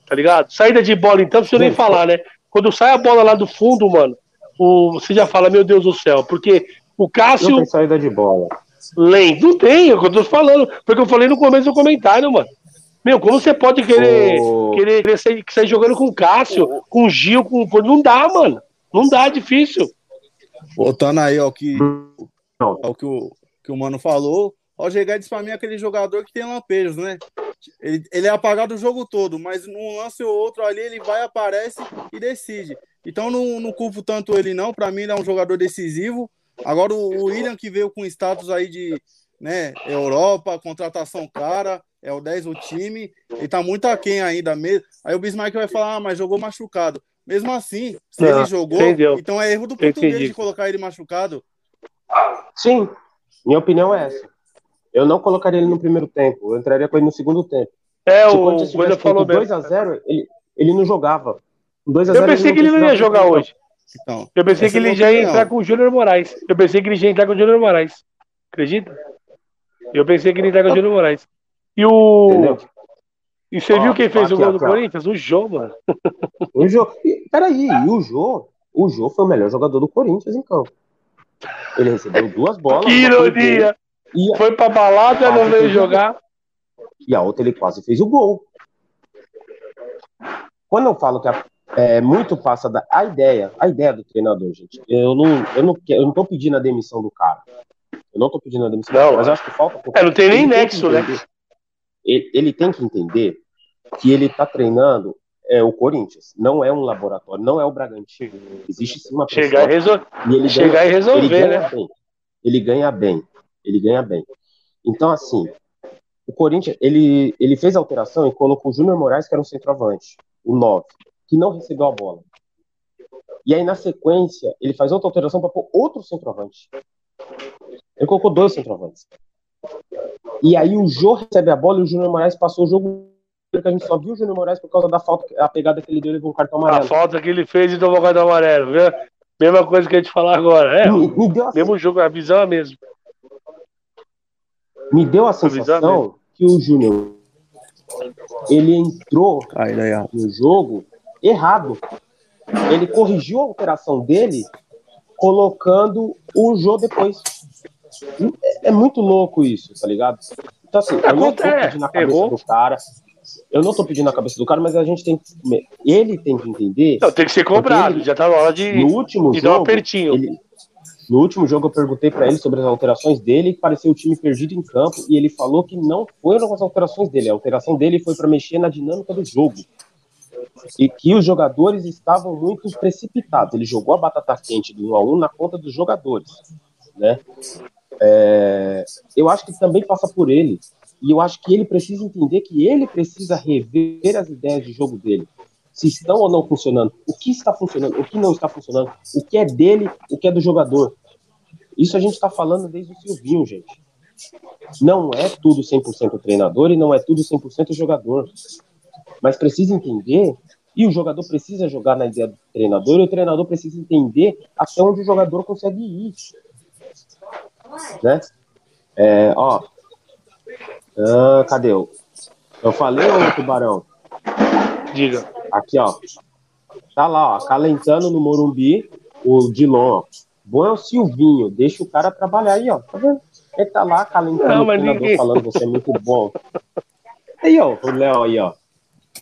B: Tá ligado? Saída de bola, então, não precisa nem falar, né? Quando sai a bola lá do fundo, mano, o, você já fala, meu Deus do céu, porque o Cássio. Não
A: tem saída de bola.
B: Lento, não tem, é o que eu tô falando. Porque eu falei no começo do comentário, mano. Meu, como você pode querer, oh. querer, querer sair, sair, jogando com o Cássio, oh. com o Gil, com Não dá, mano. Não dá, é difícil.
C: Voltando aí ao que, ao que, o, que o Mano falou, Roger Guedes, pra mim, é aquele jogador que tem lampejos, né? Ele, ele é apagado o jogo todo, mas num lance ou outro ali, ele vai, aparece e decide. Então, não, não culpo tanto ele, não. Pra mim, ele é um jogador decisivo. Agora o William que veio com status aí de né, Europa, contratação cara, é o 10 do time, ele tá muito aquém ainda mesmo. Aí o Bismarck vai falar, ah, mas jogou machucado. Mesmo assim, se Não, ele jogou, entendeu. então é erro do português Entendi. de colocar ele machucado.
A: Sim, minha opinião é essa. Eu não colocaria ele no primeiro tempo, eu entraria com ele no segundo tempo.
B: É, Se o Coelho falou
A: mesmo. 2x0, ele, ele não jogava.
B: 2 a 0, eu pensei ele que ele não ia jogar hoje. Então, eu pensei que ele já ia entrar com o Júnior Moraes. Eu pensei que ele já ia entrar com o Júnior Moraes. Acredita? Eu pensei que ele ia entrar com o Júnior Moraes. E o. Entendeu? E você viu quem fez o gol do Corinthians? O Jô, mano.
A: O Jô. Peraí, e o Jô? O Jô foi o melhor jogador do Corinthians em campo. Ele recebeu duas bolas.
B: Que ironia! E foi pra balada, não veio jogar.
A: E a outra ele quase fez o gol. Quando eu falo que a é, muito passa da a ideia, a ideia do treinador, gente. Eu não, eu não, eu não tô pedindo a demissão do cara. Eu não tô pedindo a demissão,
B: não,
A: mas acho que falta.
B: É, não tem nem nexo, né?
A: Ele, ele, tem que entender que ele tá treinando é, o Corinthians, não é um laboratório, não é o Bragantino. Existe sim uma
B: Chegar, e, resol... e ele Chegar ganha, e resolver, ele ganha né?
A: Bem. Ele ganha bem. Ele ganha bem. Então, assim, o Corinthians, ele, ele fez a alteração e colocou o Júnior Moraes, que era um centroavante, o 9 que não recebeu a bola. E aí, na sequência, ele faz outra alteração para pôr outro centroavante. Ele colocou dois centroavantes. E aí o Jô recebe a bola e o Júnior Moraes passou o jogo que a gente só viu o Júnior Moraes por causa da falta, a pegada que ele deu, ele com o cartão amarelo.
B: A falta que ele fez e tomou o cartão amarelo, viu? Mesma coisa que a gente falar agora. É, me, me deu a... mesmo jogo, a visão é a mesma.
A: Me deu a sensação a que o Júnior ele entrou no jogo errado. Ele corrigiu a alteração dele colocando o Jô depois. É muito louco isso, tá ligado? Então, assim, eu não tô pedindo a cabeça Errou. do cara. Eu não tô pedindo a cabeça do cara, mas a gente tem que. Ele tem que entender.
B: Não, tem que ser cobrado. Ele, já tá na hora de,
A: no último de jogo, dar um apertinho. Ele, no último jogo eu perguntei para ele sobre as alterações dele, que parecia o time perdido em campo, e ele falou que não foram as alterações dele. A alteração dele foi para mexer na dinâmica do jogo e que os jogadores estavam muito precipitados. Ele jogou a batata quente do 1 a 1 na conta dos jogadores, né? É, eu acho que também passa por ele. E eu acho que ele precisa entender que ele precisa rever as ideias de jogo dele. Se estão ou não funcionando, o que está funcionando, o que não está funcionando, o que é dele, o que é do jogador. Isso a gente está falando desde o Silvinho, gente. Não é tudo 100% treinador e não é tudo 100% jogador. Mas precisa entender e o jogador precisa jogar na ideia do treinador, e o treinador precisa entender até onde o jogador consegue ir. Né? É, ó. Ah, cadê eu? Eu falei, ô Tubarão?
B: Diga.
A: Aqui, ó. Tá lá, ó. Calentando no Morumbi, o Dilon, ó. Bom é o Silvinho, deixa o cara trabalhar aí, ó. Tá vendo? Ele tá lá calentando Não, o treinador, ninguém... falando você é muito bom. Aí, ó, o Léo aí, ó.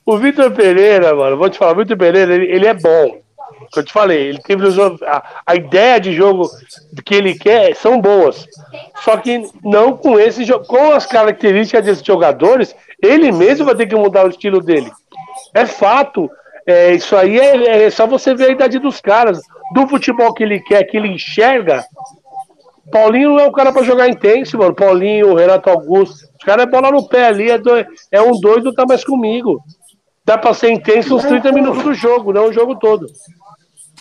B: O Vitor Pereira, mano, vou te falar, o Vitor Pereira, ele, ele é bom. Eu te falei, ele teve a, a ideia de jogo que ele quer são boas. Só que não com esse com as características desses jogadores, ele mesmo vai ter que mudar o estilo dele. É fato. É, isso aí é, é só você ver a idade dos caras. Do futebol que ele quer, que ele enxerga. Paulinho não é o cara para jogar intenso, mano. Paulinho, Renato Augusto. Os caras é bola no pé ali, é, dois, é um dois, não tá mais comigo dá para ser intenso uns 30 minutos do jogo, não o jogo todo.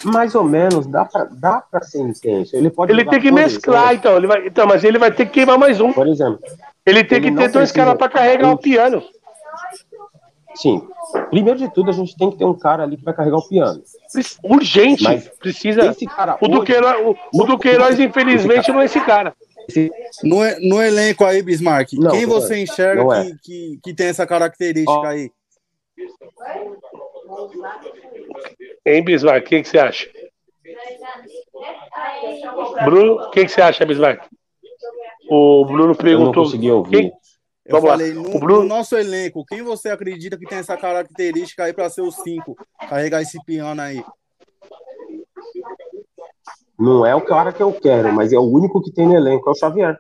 A: Mais ou menos, dá pra, dá pra ser intenso. Ele pode
B: Ele tem que mesclar, então. Ele vai, então. Mas ele vai ter que queimar mais um.
A: Por exemplo.
B: Ele tem ele que ter dois caras para carregar o piano.
A: Sim. Primeiro de tudo, a gente tem que ter um cara ali que vai carregar o piano.
B: Urgente. Mas precisa. Esse cara o Duqueiroz, o, o Duqueiroz infelizmente, não é esse cara.
C: No, no elenco aí, Bismarck, não, quem você é. enxerga é. que, que, que, tem essa característica oh. aí?
B: Hein, Bismarck, o que, que você acha? Bruno, o que, que você acha, Bismarck? O Bruno perguntou. Eu não
A: consegui ouvir. Quem?
C: Eu Vamos falei, no, Bruno... no, nosso elenco, quem você acredita que tem essa característica aí para ser os cinco? Carregar esse piano aí.
A: Não é o cara que eu quero, mas é o único que tem no elenco, é o Xavier.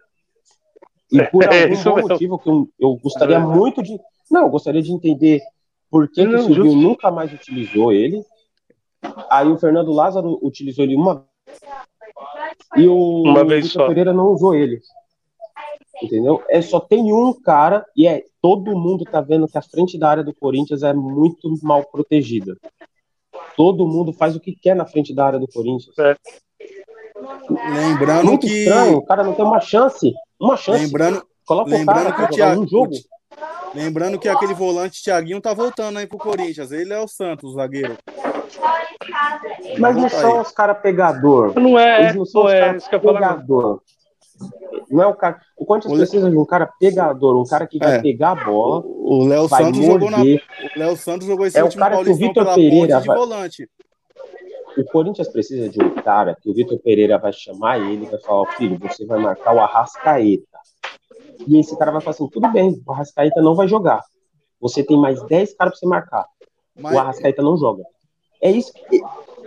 A: E *laughs* por é, algum motivo que eu, eu gostaria muito de. Não, eu gostaria de entender por que, que o Silvinho nunca mais utilizou ele? Aí o Fernando Lázaro utilizou ele uma e o Vitor Pereira não usou ele. Entendeu? É, só tem um cara e é todo mundo tá vendo que a frente da área do Corinthians é muito mal protegida. Todo mundo faz o que quer na frente da área do Corinthians. É.
C: Lembrando muito que
A: estranho, o cara não tem uma chance, uma chance.
C: Lembrando, Coloca lembrando o cara que o Thiago, um jogo. Lembrando que aquele volante Thiaguinho tá voltando aí pro Corinthians. Ele é o Santos, zagueiro.
A: Mas não são os caras pegador.
B: Não é, Eles não são os é,
A: pegador. Não é o cara. O Corinthians precisa de um cara pegador, um cara que vai é. pegar a bola.
C: O Léo Santos morder. jogou na. O Léo Santos jogou esse
A: é último o cara que o Vitor Pereira vai... volante. O Corinthians precisa de um cara que o Vitor Pereira vai chamar ele e vai falar: filho, você vai marcar o Arrascaeta. E esse cara vai falar assim: tudo bem, o Arrascaeta não vai jogar. Você tem mais 10 caras para você marcar. Mas... O Arrascaeta não joga. É isso. Que...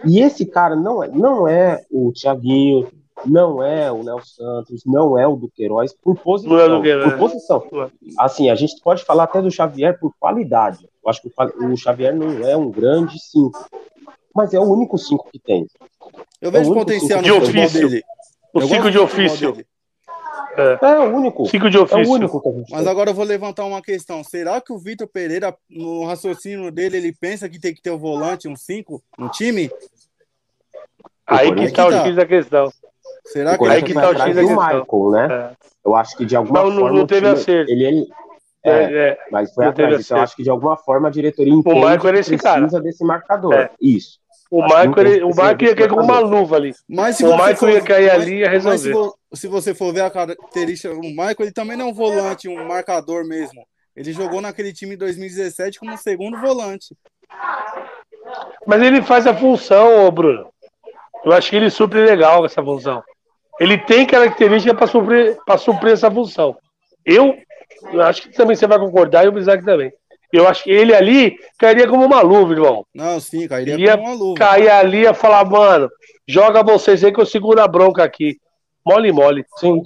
A: E esse cara não é, não é o Thiaguinho, não é o Léo Santos, não é o Duqueiroz por posição. Não é Duqueiroz. Por posição. Assim, a gente pode falar até do Xavier por qualidade. Eu acho que o Xavier não é um grande 5, mas é o único 5 que tem.
C: Eu vejo é potencial
B: no de ofício. dele. O 5 de ofício.
A: É. é o único.
B: Cinco de ofício. É o único
C: que a gente Mas tem. agora eu vou levantar uma questão. Será que o Vitor Pereira, no raciocínio dele, ele pensa que tem que ter o volante, um 5, um time?
B: Aí que está o X da questão.
A: Será que aí que tá o X da questão? Michael, né? É. Eu acho que de alguma
B: não,
A: forma.
B: Não, não teve acerto.
A: Ele, ele, é, é, é, mas foi atrás. Então, eu acho que de alguma forma a diretoria entende o Michael
B: esse precisa
A: cara. desse marcador. É. Isso.
B: O Michael, ele, o Michael ia cair com uma luva ali. Mas se o Michael for, ia cair mas, ali e ia resolver.
C: Se, for, se, você for ver a característica do Michael, ele também não é um volante, um marcador mesmo. Ele jogou naquele time em 2017 como segundo volante.
B: Mas ele faz a função, Bruno. Eu acho que ele supre legal essa função. Ele tem característica para suprir, suprir essa função. Eu, eu acho que também você vai concordar e o Isaac também. Eu acho que ele ali cairia como uma luva, irmão.
C: Não, sim, cairia
B: ele
C: como uma luva.
B: Cair ali e falar, mano, joga vocês aí que eu seguro a bronca aqui. Mole, mole.
A: Sim,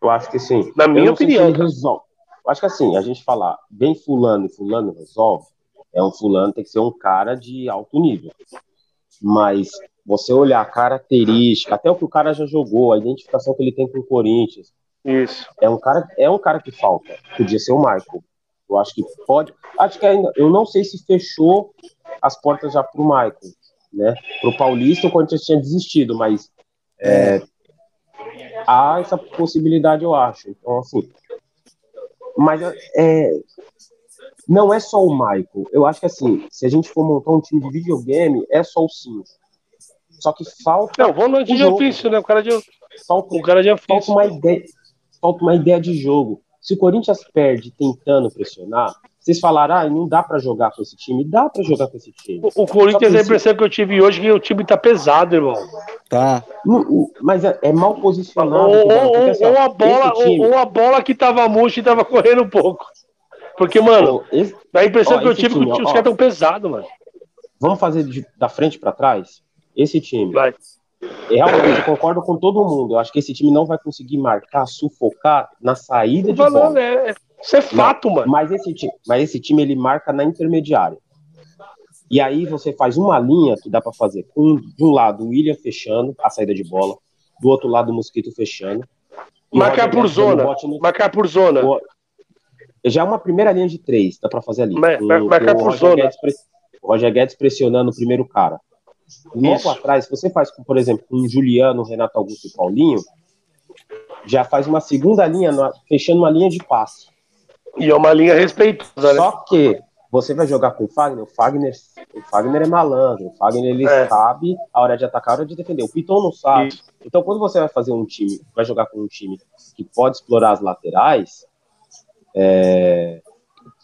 A: eu acho que sim.
B: Na minha opinião.
A: resolve. Eu acho que assim, a gente falar bem fulano e fulano resolve, é um fulano tem que ser um cara de alto nível. Mas você olhar a característica, até o que o cara já jogou, a identificação que ele tem com o Corinthians.
B: Isso.
A: É um cara, é um cara que falta. Podia ser o Michael. Eu acho que pode. Acho que ainda. Eu não sei se fechou as portas já para o Michael. Né? Para o Paulista, o Corinthians tinha desistido, mas é, há essa possibilidade, eu acho. Então, assim. Mas é, não é só o Michael. Eu acho que, assim, se a gente for montar um time de videogame, é só o 5. Só que falta.
B: Não, volante de ofício, né? O cara de,
A: falta, o cara de ofício. Falta uma ideia, falta uma ideia de jogo. Se o Corinthians perde tentando pressionar, vocês falaram, ah, não dá para jogar com esse time. Dá para jogar com esse time.
B: O, o Corinthians, a impressão que eu tive hoje é que o time tá pesado, irmão.
C: Tá.
A: Mas é, é mal posicionado.
B: Ou, ou, assim, ou, a bola, time... ou, a bola que tava murcha e tava correndo um pouco. Porque, mano, esse, a impressão ó, que eu tive time, é que os caras tão pesados, mano.
A: Vamos fazer de, da frente para trás? Esse time. Vai Realmente, eu concordo com todo mundo. Eu acho que esse time não vai conseguir marcar, sufocar na saída de bola.
B: É, isso é fato, não, mano.
A: Mas esse, time, mas esse time ele marca na intermediária. E aí você faz uma linha que dá para fazer com de um lado o William fechando a saída de bola, do outro lado o Mosquito fechando.
B: Marcar por zona. No... Marcar por zona.
A: Já é uma primeira linha de três, dá para fazer ali.
B: com, marcar por zona.
A: Guedes, o Roger Guedes pressionando o primeiro cara. Logo Isso. atrás, se você faz, por exemplo, com o Juliano, Renato Augusto e Paulinho, já faz uma segunda linha, fechando uma linha de passe.
B: E é uma linha respeitosa,
A: né? Só que você vai jogar com o Fagner, o Fagner, o Fagner é malandro, o Fagner ele é. sabe a hora de atacar, a hora de defender. O Piton não sabe. Isso. Então, quando você vai fazer um time, vai jogar com um time que pode explorar as laterais, é,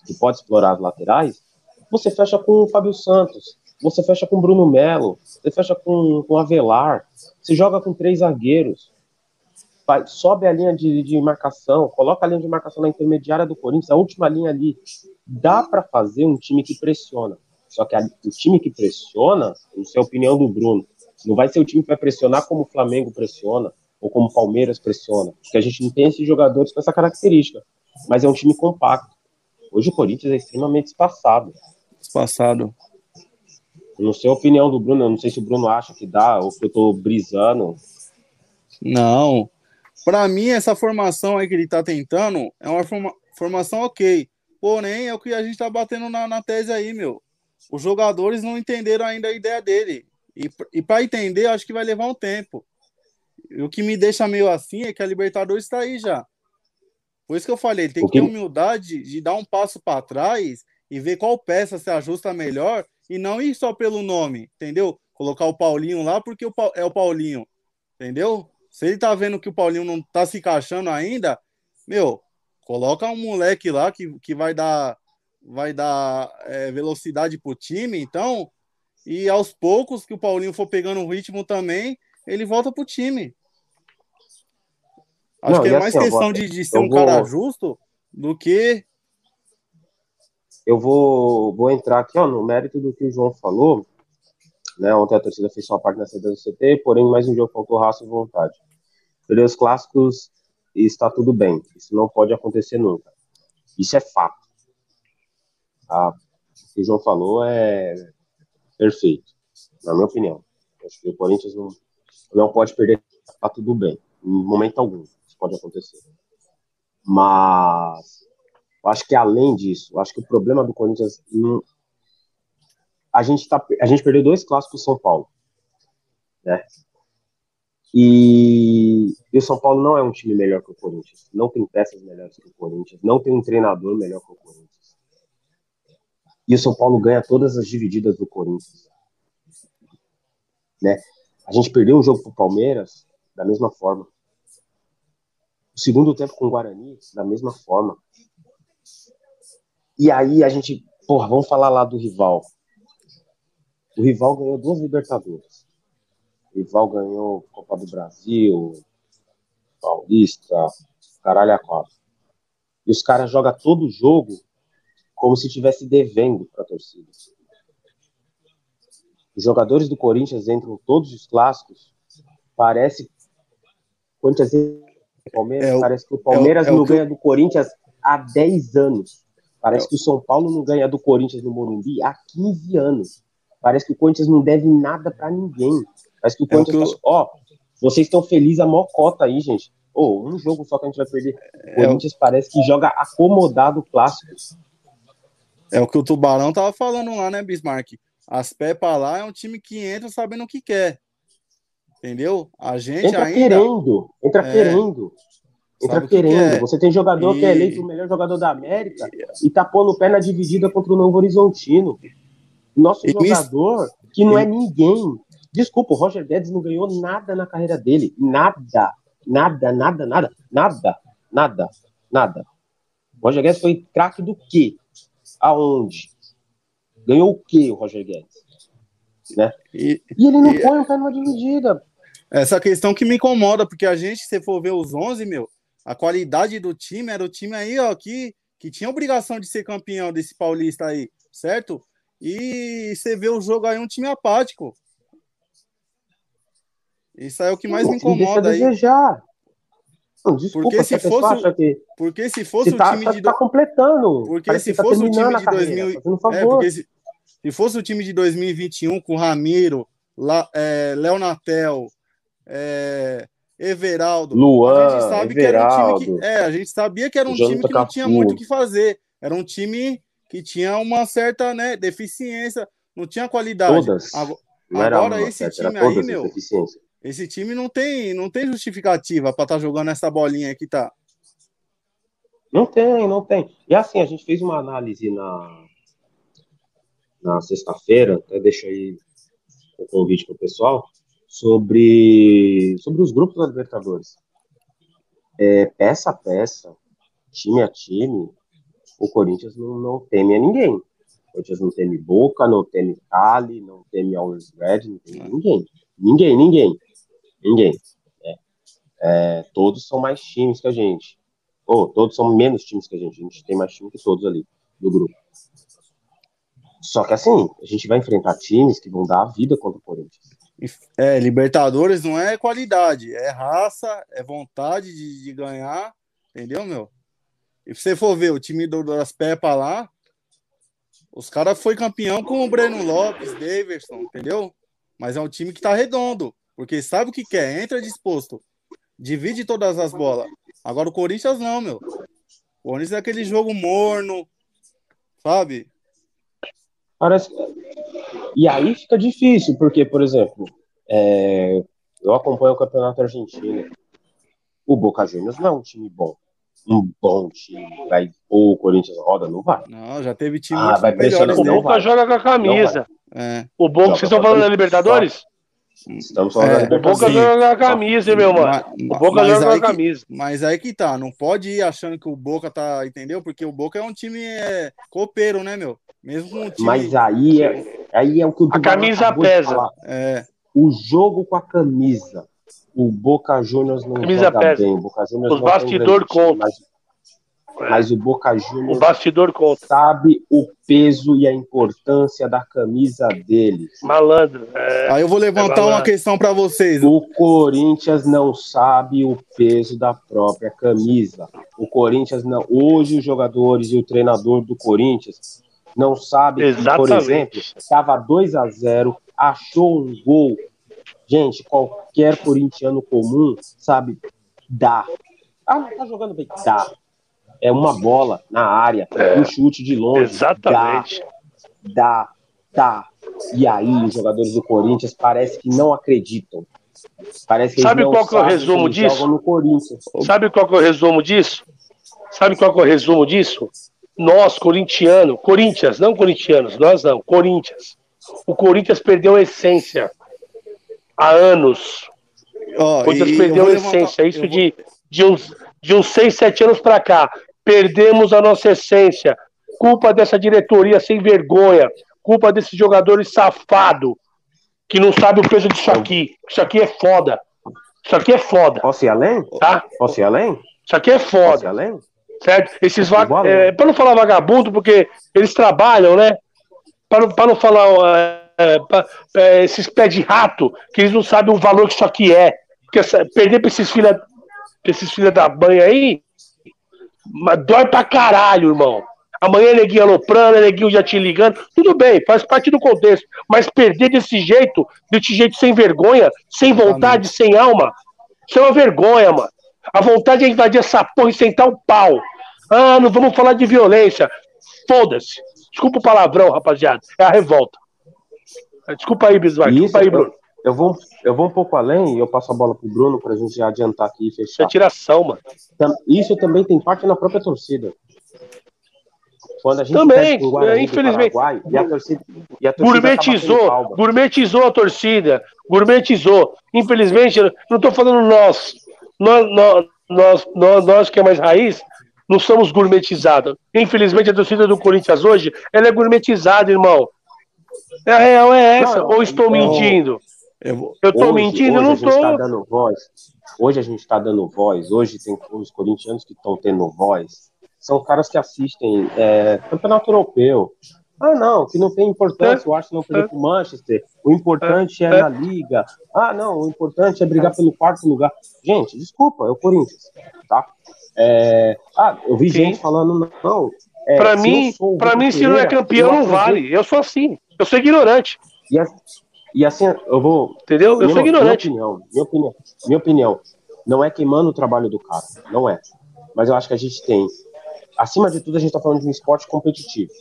A: que pode explorar as laterais, você fecha com o Fábio Santos você fecha com Bruno Melo, você fecha com, com Avelar, você joga com três zagueiros, vai, sobe a linha de, de marcação, coloca a linha de marcação na intermediária do Corinthians, a última linha ali. Dá para fazer um time que pressiona. Só que a, o time que pressiona, isso é a opinião do Bruno, não vai ser o time que vai pressionar como o Flamengo pressiona, ou como o Palmeiras pressiona, porque a gente não tem esses jogadores com essa característica. Mas é um time compacto. Hoje o Corinthians é extremamente espaçado.
C: Espaçado.
A: Não sei a opinião do Bruno, eu não sei se o Bruno acha que dá, ou se eu tô brisando.
C: Não. Para mim, essa formação aí que ele tá tentando é uma forma, formação ok. Porém, é o que a gente tá batendo na, na tese aí, meu. Os jogadores não entenderam ainda a ideia dele. E, e para entender, acho que vai levar um tempo. E o que me deixa meio assim é que a Libertadores está aí já. Por isso que eu falei, ele tem que ter humildade de dar um passo para trás e ver qual peça se ajusta melhor e não ir só pelo nome, entendeu? Colocar o Paulinho lá porque é o Paulinho, entendeu? Se ele tá vendo que o Paulinho não tá se encaixando ainda, meu, coloca um moleque lá que, que vai dar vai dar é, velocidade pro time, então, e aos poucos que o Paulinho for pegando o ritmo também, ele volta pro time. Acho não, que é mais assim, questão de, de ser um vou... cara justo do que.
A: Eu vou, vou entrar aqui ó, no mérito do que o João falou. Né? Ontem a torcida fez sua parte na saída do CT, porém, mais um jogo faltou raça e vontade. Perdeu os clássicos e está tudo bem. Isso não pode acontecer nunca. Isso é fato. Tá? O que o João falou é perfeito, na minha opinião. Acho que o Corinthians não, não pode perder, está tudo bem, em momento algum pode acontecer. Mas acho que além disso, acho que o problema do Corinthians a gente tá, a gente perdeu dois clássicos São Paulo, né? E, e, o São Paulo não é um time melhor que o Corinthians, não tem peças melhores que o Corinthians, não tem um treinador melhor que o Corinthians. E o São Paulo ganha todas as divididas do Corinthians, né? A gente perdeu o jogo pro Palmeiras da mesma forma. O segundo tempo com o Guarani, da mesma forma. E aí a gente, porra, vamos falar lá do rival. O rival ganhou duas Libertadores. O rival ganhou Copa do Brasil, Paulista, caralho a quatro. E os caras jogam todo o jogo como se estivesse devendo para a torcida. Os jogadores do Corinthians entram todos os clássicos, parece Corinthians Palmeiras, é parece que o Palmeiras é é não ganha do Corinthians há 10 anos. Parece é que o São Paulo não ganha do Corinthians no Morumbi há 15 anos. Parece que o Corinthians não deve nada para ninguém. Parece que o é Corinthians é ó, oh, vocês estão felizes a maior cota aí, gente. Ô, oh, um jogo só que a gente vai perder. O Corinthians parece que joga acomodado clássico.
C: É o que o Tubarão tava falando lá, né, Bismarck? As Pepa lá é um time que entra sabendo o que quer. Entendeu? A gente
A: entra
C: ainda...
A: querendo, entra é, querendo. Entra querendo. Que Você tem jogador e... que é eleito o melhor jogador da América e tá pondo pé na dividida contra o Novo Horizontino. Nosso e jogador, que não é ninguém. Desculpa, o Roger Guedes não ganhou nada na carreira dele. Nada. Nada, nada, nada. Nada. Nada. Nada. O Roger Guedes foi craque do quê? Aonde? Ganhou o quê, o Roger Guedes? Né? E, e ele não e, põe o pé numa dividida.
C: Essa questão que me incomoda, porque a gente, se for ver os 11, meu, a qualidade do time era o time aí, ó, que, que tinha obrigação de ser campeão desse paulista aí, certo? E você vê o jogo aí, um time apático. Isso aí é o que mais me incomoda aí.
A: Desejar. Não, desculpa,
C: porque se fosse, que... porque se fosse o
A: tá,
C: time
A: tá,
C: de
A: tá completando.
C: Porque se tá fosse o time de 2000, é, porque se, se fosse o time de 2021 com Ramiro, La, é, Léo Natel, é, Everaldo.
A: Luan, a gente sabe Everaldo.
C: que era um time que, é, a gente sabia que era um time que não tinha muito o que fazer. Era um time que tinha uma certa, né, deficiência, não tinha qualidade.
A: Todas.
C: Agora, esse time aí, meu, esse time não tem, não tem justificativa para estar tá jogando essa bolinha que tá.
A: Não tem, não tem. E assim, a gente fez uma análise na na sexta-feira, até deixo aí o convite para o pessoal, sobre, sobre os grupos da Libertadores. É, peça a peça, time a time, o Corinthians não, não teme a ninguém. O Corinthians não teme Boca, não teme Cali, não teme Always Red, não teme ninguém. Ninguém, ninguém. Ninguém. É. É, todos são mais times que a gente. Ou todos são menos times que a gente. A gente tem mais time que todos ali do grupo. Só que assim, a gente vai enfrentar times que vão dar a vida contra o Corinthians.
C: É, Libertadores não é qualidade, é raça, é vontade de, de ganhar, entendeu, meu? E se você for ver o time do, das Pepa lá, os caras foi campeão com o Breno Lopes, Davidson, entendeu? Mas é um time que tá redondo, porque sabe o que quer, entra disposto. divide todas as bolas. Agora o Corinthians não, meu. O Corinthians é aquele jogo morno, sabe?
A: Parece. E aí fica difícil, porque, por exemplo, é... eu acompanho o campeonato argentino. O Boca Juniors não é um time bom um bom time. Vai, ou o Corinthians roda, não vai.
C: Não, já teve time
B: ah, vai pressionar, O Boca joga com a camisa. É. O Boca, vocês estão falando da Libertadores?
A: Estamos falando é, da
B: O Boca joga com a camisa, meu mano. o Boca joga com a camisa.
C: Que, mas aí que tá, não pode ir achando que o Boca tá, entendeu? Porque o Boca é um time é, copeiro, né, meu? Mesmo um time...
A: Mas aí é, aí é o que o
B: A camisa pesa.
C: É.
A: O jogo com a camisa o Boca Juniors não Camisa joga pesa. bem. O Boca Juniors
B: Os bastidor conta.
A: Mas, mas, o Boca Juniors
B: o bastidor conta.
A: sabe o peso e a importância da camisa deles.
B: Malandro. É,
C: Aí eu vou levantar é uma questão para vocês.
A: O Corinthians não sabe o peso da própria camisa. O Corinthians não. Hoje os jogadores e o treinador do Corinthians não sabem que, por exemplo, estava 2 a 0 achou um gol Gente, qualquer corintiano comum sabe, dá. Ah, não tá jogando bem. Dá. É uma bola na área, é, um chute de longe.
B: Exatamente.
A: Dá, dá, dá. E aí, os jogadores do Corinthians parece que não acreditam. Parece que
B: Sabe qual que é o resumo disso?
A: No Corinthians.
B: Sabe qual que é o resumo disso? Sabe qual que é o resumo disso? Nós, corintiano, Corinthians, não corintianos, nós não, Corinthians. O Corinthians perdeu a essência há anos. Oh, Corinthians perdeu a essência. Isso vou... de, de, uns, de uns 6, 7 anos para cá. Perdemos a nossa essência. Culpa dessa diretoria sem vergonha. Culpa desses jogadores safados que não sabe o peso disso aqui. Isso aqui é foda. Isso aqui é foda.
A: Posso ir além?
B: Tá?
A: Posso ir além?
B: Isso aqui é foda. Posso ir
A: além?
B: Certo? Esses vag... é, para não falar vagabundo, porque eles trabalham, né? Para não, não falar é, é, esses pés de rato, que eles não sabem o valor que isso aqui é. Porque perder pra esses filha, pra esses filha da banha aí, dói pra caralho, irmão. Amanhã neguinho aloprando, neguinho já te ligando, tudo bem, faz parte do contexto. Mas perder desse jeito, desse jeito sem vergonha, sem vontade, sem alma, isso é uma vergonha, mano. A vontade é invadir essa porra e sentar o pau. Ah, não vamos falar de violência. Foda-se. Desculpa o palavrão, rapaziada. É a revolta. Desculpa aí, Bismarck. Desculpa aí, Bruno.
A: Eu, vou, eu vou um pouco além e eu passo a bola pro Bruno pra gente já adiantar aqui e fechar. Isso é
B: tiração, mano.
A: Isso também tem parte na própria torcida.
B: Quando a gente também, é, infelizmente. Paraguai,
A: e a torcida,
B: e a torcida gourmetizou, gourmetizou a torcida, gourmetizou. Infelizmente, não estou falando nós, nós, nós, nós, nós que é mais raiz, não somos gourmetizados. Infelizmente, a torcida do Corinthians hoje, ela é gourmetizada, irmão. É a real é essa. Não, ou estou mentindo? Eu estou mentindo? Hoje não estou.
A: Tá dando voz. Hoje a gente está dando voz. Hoje tem os corintianos que estão tendo voz. São caras que assistem é, campeonato europeu. Ah, não, que não tem importância. É. O Arsenal perder é. para o Manchester. O importante é. é, na liga. Ah, não, o importante é brigar pelo quarto lugar. Gente, desculpa, é o Corinthians, tá? É... Ah, eu vi Sim. gente falando, não.
B: É, para mim, para mim, se não é campeão, não vale. Eu sou assim. Eu sou ignorante.
A: E, e assim, eu vou.
B: Entendeu? Eu minha, sou ignorante.
A: Minha opinião, minha opinião, minha opinião, não é queimando o trabalho do cara. Não é. Mas eu acho que a gente tem. Acima de tudo, a gente está falando de um esporte competitivo.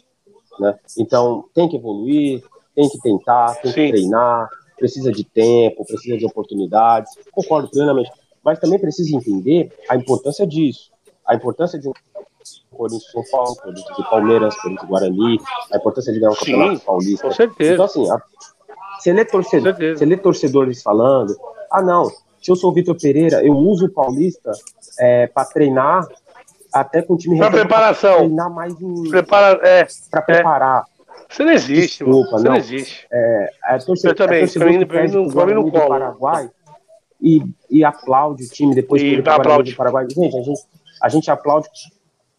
A: Né? Então, tem que evoluir, tem que tentar, tem Sim. que treinar, precisa de tempo, precisa de oportunidades. Concordo plenamente. Mas também precisa entender a importância disso. A importância de um Corinthians São Paulo, Corinthians e Palmeiras, Corinthians e Guarani, a importância de ganhar um campeonato Sim, paulista.
B: Com certeza.
A: Então, assim, a, você, lê torcedor, você lê torcedores falando, ah, não, se eu sou o Vitor Pereira, eu uso o Paulista é, para treinar até com o time
B: Para preparação.
A: treinar mais em.
B: Prepara, é,
A: preparar. É.
B: Você não existe, Desculpa, mano. Você não, não existe.
A: É, é torcedor,
B: eu também,
A: é torcedor
B: mim, pra mim, não, pra mim não colo.
A: Paraguai e, e aplaude o time depois
B: e que ele aplaude.
A: do Paraguai. Gente, a gente, a gente aplaude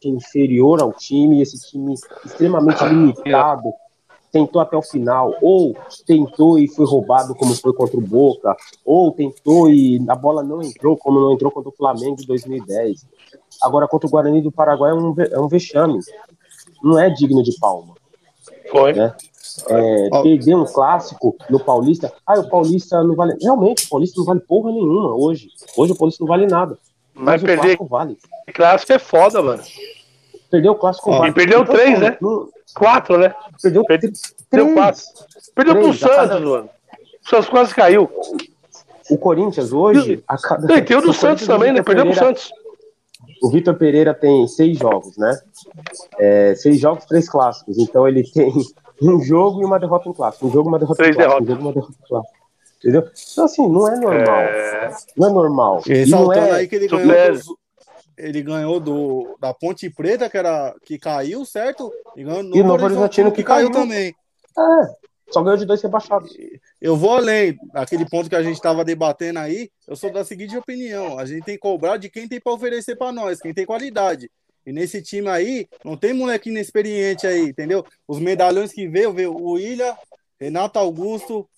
A: inferior ao time, esse time extremamente limitado, tentou até o final, ou tentou e foi roubado, como foi contra o Boca, ou tentou e a bola não entrou, como não entrou contra o Flamengo em 2010. Agora, contra o Guarani do Paraguai é um, é um vexame. Não é digno de palma.
B: Foi. Né?
A: é, perder um clássico no Paulista. Ah, o Paulista não vale. Realmente, o Paulista não vale porra nenhuma hoje. Hoje o Paulista não vale nada.
B: Mas, mas perder vale. Clássico é foda, mano.
A: Perdeu o clássico
B: vale. E perdeu então, três, né? No... Quatro, né?
A: Perdeu,
B: perdeu três. quatro. Perdeu três, pro Santos, cada... mano. O Santos quase caiu.
A: O Corinthians hoje.
B: A cada... Tem, tem o do Santos também, né? Perdeu pro Santos.
A: O Vitor Pereira tem seis jogos, né? É, seis jogos, três clássicos. Então ele tem *laughs* um jogo e uma derrota em clássico. Um jogo e uma derrota
B: três
A: em clássico.
B: Um jogo
A: e uma derrota em clássico. Entendeu? Então, assim, não é normal. É... Não é normal.
C: E não é... aí que ele ganhou, dos, ele ganhou do, da Ponte Preta, que, era, que caiu, certo?
A: E ganhou no e Novo Horizontino, que, que caiu, caiu também. É. Só ganhou de dois rebaixados.
C: Eu vou além, aquele ponto que a gente estava debatendo aí, eu sou da seguinte opinião: a gente tem que cobrar de quem tem para oferecer para nós, quem tem qualidade. E nesse time aí, não tem moleque inexperiente aí, entendeu? Os medalhões que veio, veio o William, Renato Augusto,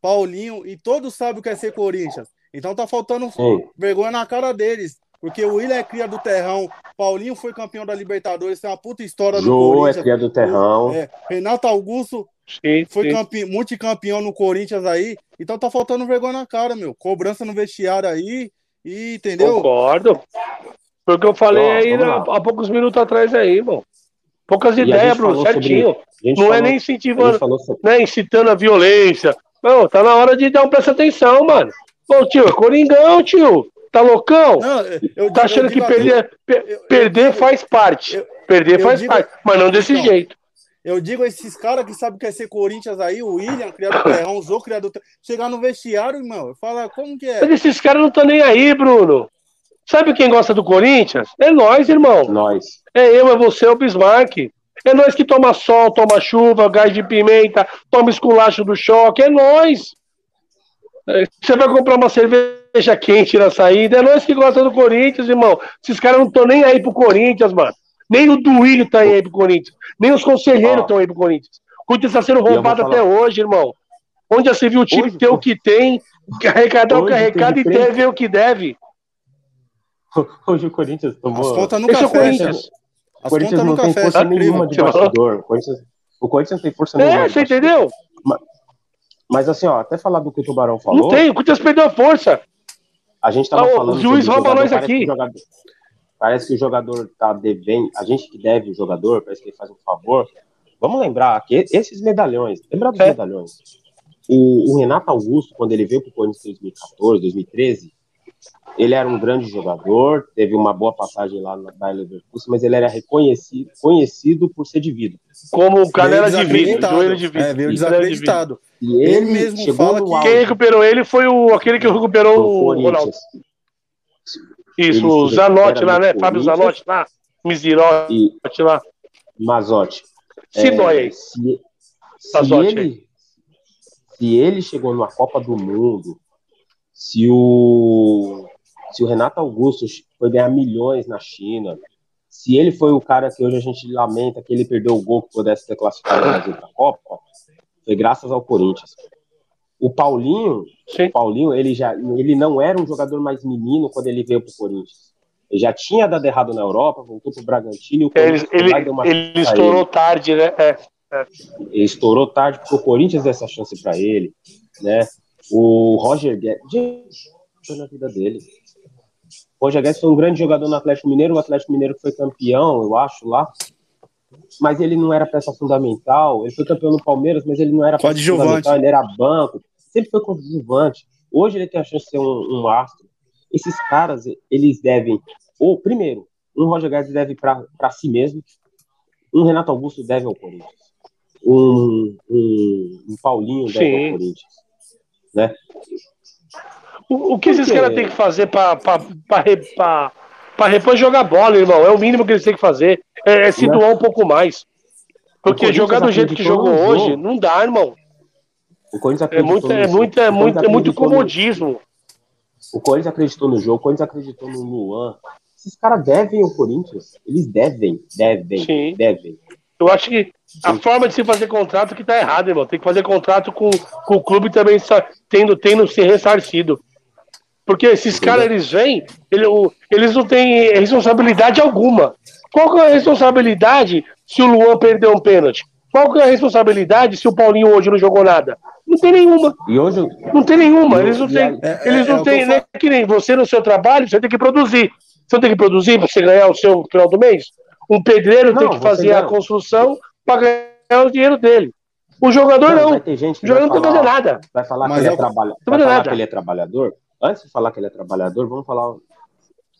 C: Paulinho, e todos sabem o que é ser Corinthians. Então tá faltando Sim. vergonha na cara deles. Porque o William é cria do Terrão, Paulinho foi campeão da Libertadores, tem uma puta história
A: do Jô Corinthians. é cria do Terrão.
C: É, Renato Augusto sim, foi sim. Campe... multicampeão no Corinthians aí. Então tá faltando vergonha na cara, meu. Cobrança no vestiário aí, e entendeu?
B: Concordo. Foi o que eu falei aí né, há poucos minutos atrás aí, irmão. Poucas ideias, Bruno, certinho. Sobre... Não é falou... é nem incentivando, sobre... né, incitando a violência. Não, tá na hora de dar um presta atenção, mano. Pô, tio, é Coringão, tio. Tá loucão? Não, eu, tá achando que perder, per, perder faz parte. perder faz digo, parte, mas não desse então, jeito.
C: Eu digo esses caras que sabem que é ser Corinthians aí, o William, criador do Terrão, o Zô, criador chegar no vestiário, irmão, fala como que é.
B: Mas esses caras não estão nem aí, Bruno. Sabe quem gosta do Corinthians? É nós, irmão.
A: Nós.
B: É eu, é você, é o Bismarck. É nós que toma sol, toma chuva, gás de pimenta, toma esculacho do choque. É nós. É, você vai comprar uma cerveja quente na saída. É nós que gostamos do Corinthians, irmão. Esses caras não estão nem aí pro Corinthians, mano. Nem o Duílio tá aí pro Corinthians. Nem os conselheiros estão aí pro Corinthians. O Corinthians está sendo roubado até hoje, irmão. Onde já se viu o time hoje, ter o que tem, arrecadar o que arrecada e ter, o que deve. *laughs*
A: Hoje o Corinthians tomou.
C: As contas nunca é o Corinthians.
A: As o Corinthians não tem força fecha. nenhuma de bastidor. O Corinthians, o Corinthians não tem força é, nenhuma.
B: É, você entendeu?
A: Mas, mas, assim, ó, até falar do que o Tubarão falou.
B: Não tem, o Corinthians perdeu a força.
A: A gente tava ah, falando.
B: O juiz rouba nós aqui. Que jogador,
A: parece que o jogador tá devendo. A gente que deve o jogador, parece que ele faz um favor. Vamos lembrar que esses medalhões, lembrar dos é. medalhões. O, o, Renato Augusto, quando ele veio para o Corinthians em 2014, 2013, ele era um grande jogador, teve uma boa passagem lá na Bayer Leverkusen, mas ele era reconhecido conhecido por ser de vidro.
B: Como o cara era de vidro, joelho de vidro.
C: É, veio desacreditado.
A: E ele, ele mesmo fala que
B: quem recuperou ele foi o, aquele que recuperou o Ronaldo. Isso, o Zanotti lá, né? Fábio Zanotti lá, Mizirotti lá.
A: Mazotti.
B: Se é, dói aí.
A: Se, se, ele, se ele chegou numa Copa do Mundo, se o se o Renato Augusto foi ganhar milhões na China, se ele foi o cara que hoje a gente lamenta que ele perdeu o gol que pudesse ter classificado o Brasil para a Copa, foi graças ao Corinthians. O Paulinho, Sim. o Paulinho, ele já ele não era um jogador mais menino quando ele veio para o Corinthians. Ele já tinha dado errado na Europa, voltou para o Bragantino e o
B: Corinthians ele, ele, uma ele estourou ele. tarde, né? É, é.
A: Ele estourou tarde porque o Corinthians deu essa chance para ele, né? O Roger Guedes, na vida dele. Roger Guedes foi um grande jogador no Atlético Mineiro, o Atlético Mineiro foi campeão, eu acho, lá. Mas ele não era peça fundamental. Ele foi campeão no Palmeiras, mas ele não era
C: peça fundamental,
A: ele era banco. Sempre foi coadjuvante. Hoje ele tem a chance de ser um, um astro. Esses caras, eles devem, ou primeiro, um Roger Guedes deve para si mesmo, um Renato Augusto deve ao Corinthians, um, um, um Paulinho deve Sim. ao Corinthians, né?
B: O, o que esses caras têm que fazer para repor jogar bola, irmão? É o mínimo que eles têm que fazer. É, é se doar um pouco mais. Porque jogar do jeito que jogou hoje, não dá, irmão. é muito, é muito, é muito, é muito comodismo.
A: O Corinthians acreditou no jogo, o Corinthians acreditou no Luan. Esses caras devem ao Corinthians. Eles devem, devem, Sim. devem.
B: Eu acho que a forma de se fazer contrato que tá errada, irmão. Tem que fazer contrato com, com o clube também tendo, tendo se ressarcido. Porque esses caras, eles vêm, eles não têm responsabilidade alguma. Qual que é a responsabilidade se o Luan perder um pênalti? Qual é a responsabilidade se o Paulinho hoje não jogou nada? Não tem nenhuma.
A: E hoje
B: não tem nenhuma. Eles não têm. É, eles não é, têm nem que nem você no seu trabalho. Você tem que produzir. Você tem que produzir para você ganhar o seu final do mês. Um pedreiro não, tem que fazer a construção para ganhar o dinheiro dele. O jogador não. não.
A: Vai gente
B: o jogador não
A: está
B: fazendo nada.
A: Vai falar, que ele, é trabalha... vai falar que ele é trabalhador. Antes de falar que ele é trabalhador, vamos falar.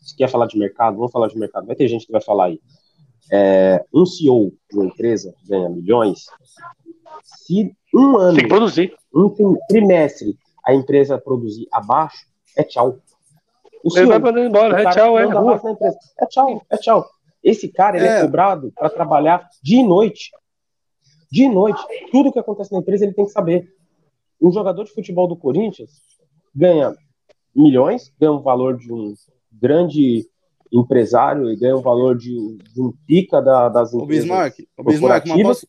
A: Se quer falar de mercado, vamos falar de mercado. Vai ter gente que vai falar aí. É, um CEO de uma empresa ganha milhões. Se um ano.
B: Tem que produzir.
A: Um trimestre a empresa produzir abaixo, é tchau.
B: O ele vai mandando embora, é tchau, é rua.
A: É tchau, é tchau. Esse cara ele é, é cobrado para trabalhar dia e noite. Dia e noite. Tudo que acontece na empresa ele tem que saber. Um jogador de futebol do Corinthians ganha milhões, ganha um valor de um grande empresário e ganha o valor de, de um pica da, das empresas. O
C: Bismarck, o Bismarck posso...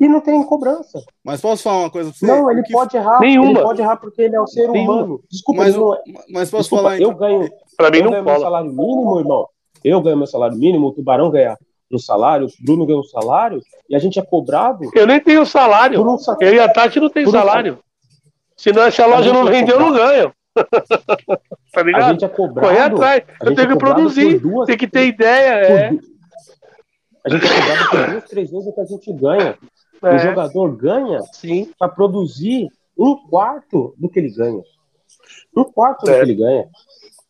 A: E não tem cobrança.
C: Mas posso falar uma coisa pra você?
A: Não, ele que... pode errar. Nenhuma. Ele pode errar porque ele é um ser Nenhuma. humano. Desculpa,
C: mas, não... É- mas posso
A: Desculpa,
C: falar
A: então? Eu ganho,
B: pra mim
A: eu
B: não
A: ganho meu salário mínimo, irmão. Eu ganho meu salário mínimo, o Tubarão ganha um salário, o Bruno ganha um salário, e a gente é cobrado.
B: Eu nem tenho salário. Um... Eu e a Tati não tem salário. Se não, essa loja não vendeu, eu não ganho. *laughs* tá ligado?
A: A gente é cobrado.
B: Correr atrás. Eu tenho é que produzir, duas, tem que ter ideia. É.
A: A gente é cobrado por duas, três vezes o que a gente ganha. É. O jogador ganha para produzir um quarto do que ele ganha. Um quarto é. do que ele ganha.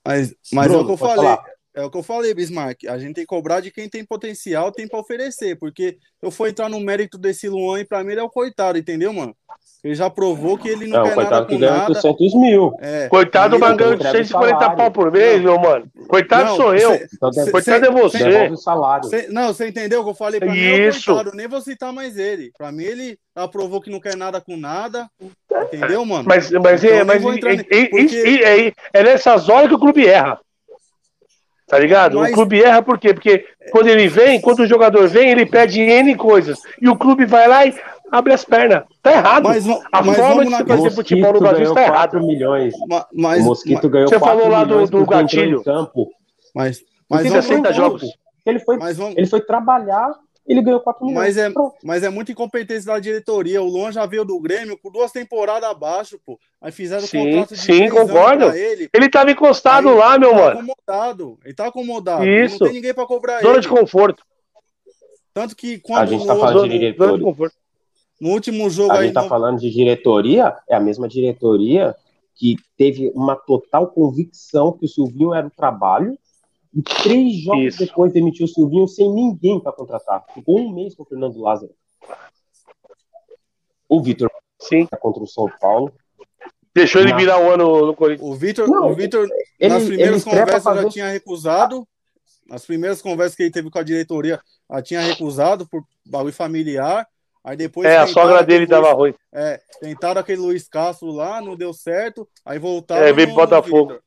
C: Mas, mas Bruno, é o que eu falei. Falar. É o que eu falei, Bismarck. A gente tem que cobrar de quem tem potencial, tem para oferecer. Porque eu for entrar no mérito desse Luan e para mim ele é o coitado, entendeu, mano? Ele já provou que ele não, não quer nada com nada.
A: 800 mil.
B: É. Coitado do Mangão de 140 pau por mês, meu mano. Coitado não, sou eu. Cê, cê, coitado cê, é você.
A: Salário.
C: não, você entendeu o que eu falei? Pra Isso. mim é coitado, nem vou citar mais ele. Pra mim ele já provou que não quer nada com nada. Entendeu, mano?
B: Mas, mas, então, é, mas é, é, é, é nessas horas que o clube erra. Tá ligado? Mas... O clube erra por quê? Porque quando ele vem, quando o jogador vem, ele pede N coisas. E o clube vai lá e abre as pernas. Tá errado.
C: Mas,
B: a
C: mas
B: forma de se fazer futebol no Brasil está errado.
A: milhões.
C: Mas,
A: o Mosquito ganhou
B: Você falou lá do, do gatilho.
A: Campo.
C: Mas,
B: mas vamos, 60 jogos.
A: Ele foi, vamos... ele foi trabalhar ele ganhou 4 milhões.
C: Mas é, mas é muita incompetência da diretoria. O Luan já veio do Grêmio com duas temporadas abaixo, pô. Aí fizeram
B: sim, contrato de Sim, concordo. Ele. ele tava encostado aí, lá, meu tá mano.
C: acomodado. Ele tá acomodado.
B: Isso.
C: Não tem ninguém pra cobrar
B: Zona ele. de conforto.
C: Tanto que quando. A
A: gente tá falando de diretoria.
C: No último jogo
A: a
C: aí.
A: gente tá falando de diretoria, é a mesma diretoria que teve uma total convicção que o Silvinho era o trabalho e três jogos Isso. depois demitiu o Silvinho sem ninguém para contratar. Ficou um mês com o Fernando Lázaro. O Vitor
B: Sim.
A: contra o São Paulo.
B: Deixou ele virar o ano no Corinthians.
C: O Vitor, o Vitor nas primeiras conversas fazer... já tinha recusado. Nas primeiras conversas que ele teve com a diretoria, já tinha recusado por bagulho familiar. Aí depois.
B: É, a sogra dele dava ruim.
C: É, tentaram aquele Luiz Castro lá, não deu certo. Aí voltaram.
B: É, veio pro Botafogo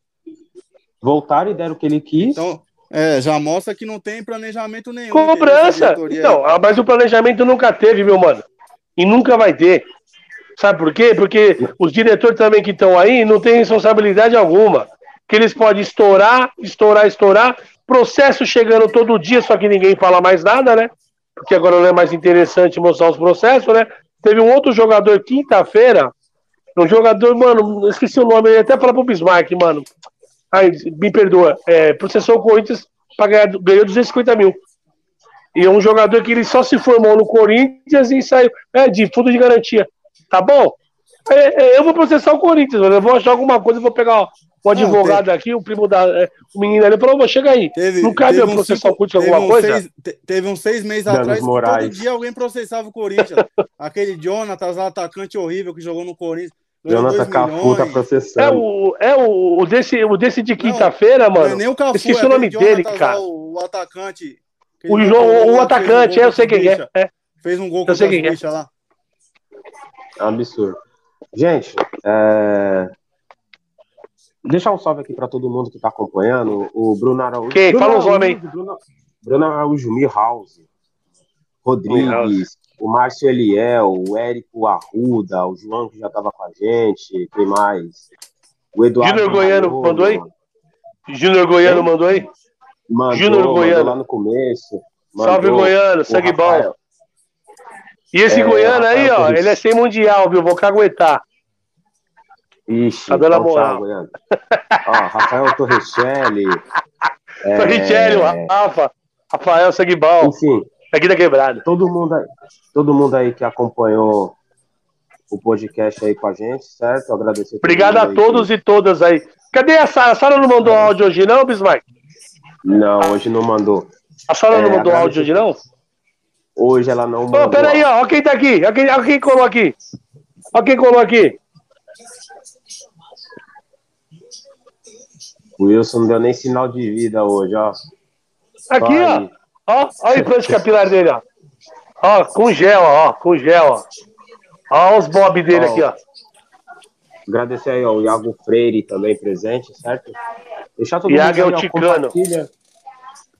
A: voltaram e deram o que ele quis.
C: Então, é, já mostra que não tem planejamento nenhum.
B: Cobrança! Então, mas o planejamento nunca teve, meu mano. E nunca vai ter. Sabe por quê? Porque os diretores também que estão aí não têm responsabilidade alguma. Que eles podem estourar, estourar, estourar. Processo chegando todo dia, só que ninguém fala mais nada, né? Porque agora não é mais interessante mostrar os processos, né? Teve um outro jogador quinta-feira, um jogador, mano, esqueci o nome, ele até falar pro Bismarck, mano. Ai, me perdoa, é, processou o Corinthians para ganhar, ganhou 250 mil. E é um jogador que ele só se formou no Corinthians e saiu é, de fundo de garantia. Tá bom? É, é, eu vou processar o Corinthians, eu vou achar alguma coisa, vou pegar o advogado aqui, o primo da. É, o menino ali falou: chega aí. Teve, não cabe eu processar o Corinthians alguma um coisa?
C: Seis, teve uns seis meses Danos atrás, Moraes. todo dia alguém processava o Corinthians. Aquele Jonatas, atacante horrível que jogou no Corinthians.
A: Jonathan Cafu tá processando.
B: É o, é o, o desse, o desse de quinta-feira, mano. Não é
C: nem o Cafu,
B: Esqueci é o nome dele, cara.
C: O, o atacante.
B: O, o, o atacante, é, eu sei quem é. é.
C: Fez um gol com o quem é. lá.
A: É um absurdo. Gente, é... deixar um salve aqui para todo mundo que tá acompanhando. O Bruno Araújo.
B: Quem?
A: Bruno
B: Fala os homens aí.
A: Bruno, Bruno Araújo, Milhouse, Rodrigues, o Márcio Eliel, o Érico Arruda, o João que já estava com a gente, quem mais?
B: O Eduardo. Júnior Goiano mandou aí? Júnior Goiano mandou aí?
A: Mandou, Júnior Goiano. lá no começo.
B: Mandou. Salve Goiano, segue bom. E esse é, Goiano aí, ó, ele é sem mundial, viu? Vou caguetar.
A: Ixi, tá dando então, moral. Tchau, ó, Rafael Torricelli. *laughs*
B: é... Torricelli, Rafa. Rafael Sanguibal. Enfim. Aqui da quebrada.
A: Todo mundo, aí, todo mundo aí que acompanhou o podcast aí com a gente, certo? Agradecer.
B: Obrigado a todos que... e todas aí. Cadê a Sara? A Sara não mandou é. áudio hoje, não, Bismarck?
A: Não, hoje não mandou.
B: A Sara é, não mandou áudio hoje, não?
A: Hoje ela não mandou.
B: Ô, peraí, ó, ó quem tá aqui. Ó quem, ó quem colou aqui. Ó quem colou aqui.
A: O Wilson não deu nem sinal de vida hoje, ó.
B: Aqui, ó. Ó, ó a implante capilar dele, ó. Ó, com gel, ó, com gel, ó. Ó os bob dele ó, aqui, ó.
A: Agradecer aí ao Iago Freire também presente, certo?
B: Deixar todo Iago mundo é o Ticano.
A: Compartilha,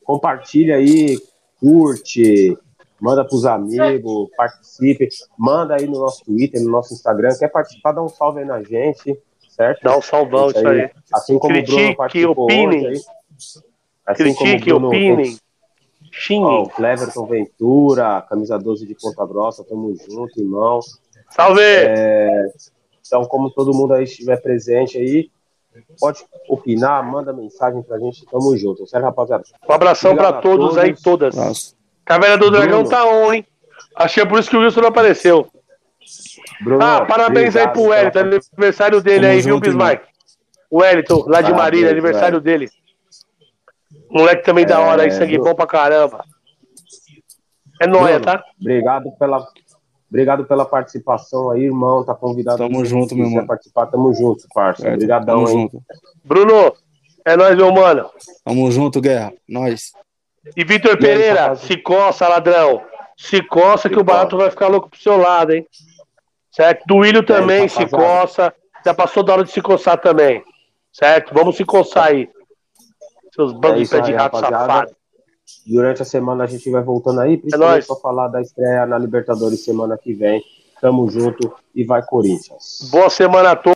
A: compartilha aí, curte, manda pros amigos, participe, manda aí no nosso Twitter, no nosso Instagram. Quer participar, dá um salve aí na gente, certo?
B: Dá um salvão, isso aí.
A: Assim como Critique, o Bruno participou opinem. hoje aí.
B: Assim Critique, opinem.
A: Xingue. Ó, o Cleverton Ventura, camisa 12 de Ponta Grossa, tamo junto, irmão.
B: Salve!
A: É, então, como todo mundo aí estiver presente aí, pode opinar, manda mensagem pra gente, tamo junto, certo, rapaziada?
B: Um abração pra todos, todos, aí, todas. Nossa. Caverna do Dragão Bruno. tá on, hein? Achei por isso que o Wilson não apareceu. Bruno, ah, parabéns aí pro Wellington, aniversário dele tamo aí, junto, viu, Bismarck? O Wellington, lá de Marília, aniversário dele. Moleque também da hora aí, é, sangue bom pra caramba. É nóia, tá?
A: Obrigado pela, obrigado pela participação aí, irmão. Tá convidado.
C: Tamo junto, meu irmão.
A: participar, tamo junto, parça. É, Obrigadão, tamo hein? junto.
B: Bruno, é nóis, meu mano.
C: Tamo junto, Guerra. Nós.
B: E Vitor Pereira, aí, se coça, ladrão. Se coça se que coça. o barato vai ficar louco pro seu lado, hein? Certo? Do William também, aí, se coça. Já passou da hora de se coçar também. Certo? Vamos se coçar aí. Seus bandos é de rato safado.
A: Durante a semana a gente vai voltando aí, principalmente é para falar da estreia na Libertadores semana que vem. Tamo junto e vai Corinthians.
B: Boa semana a todos.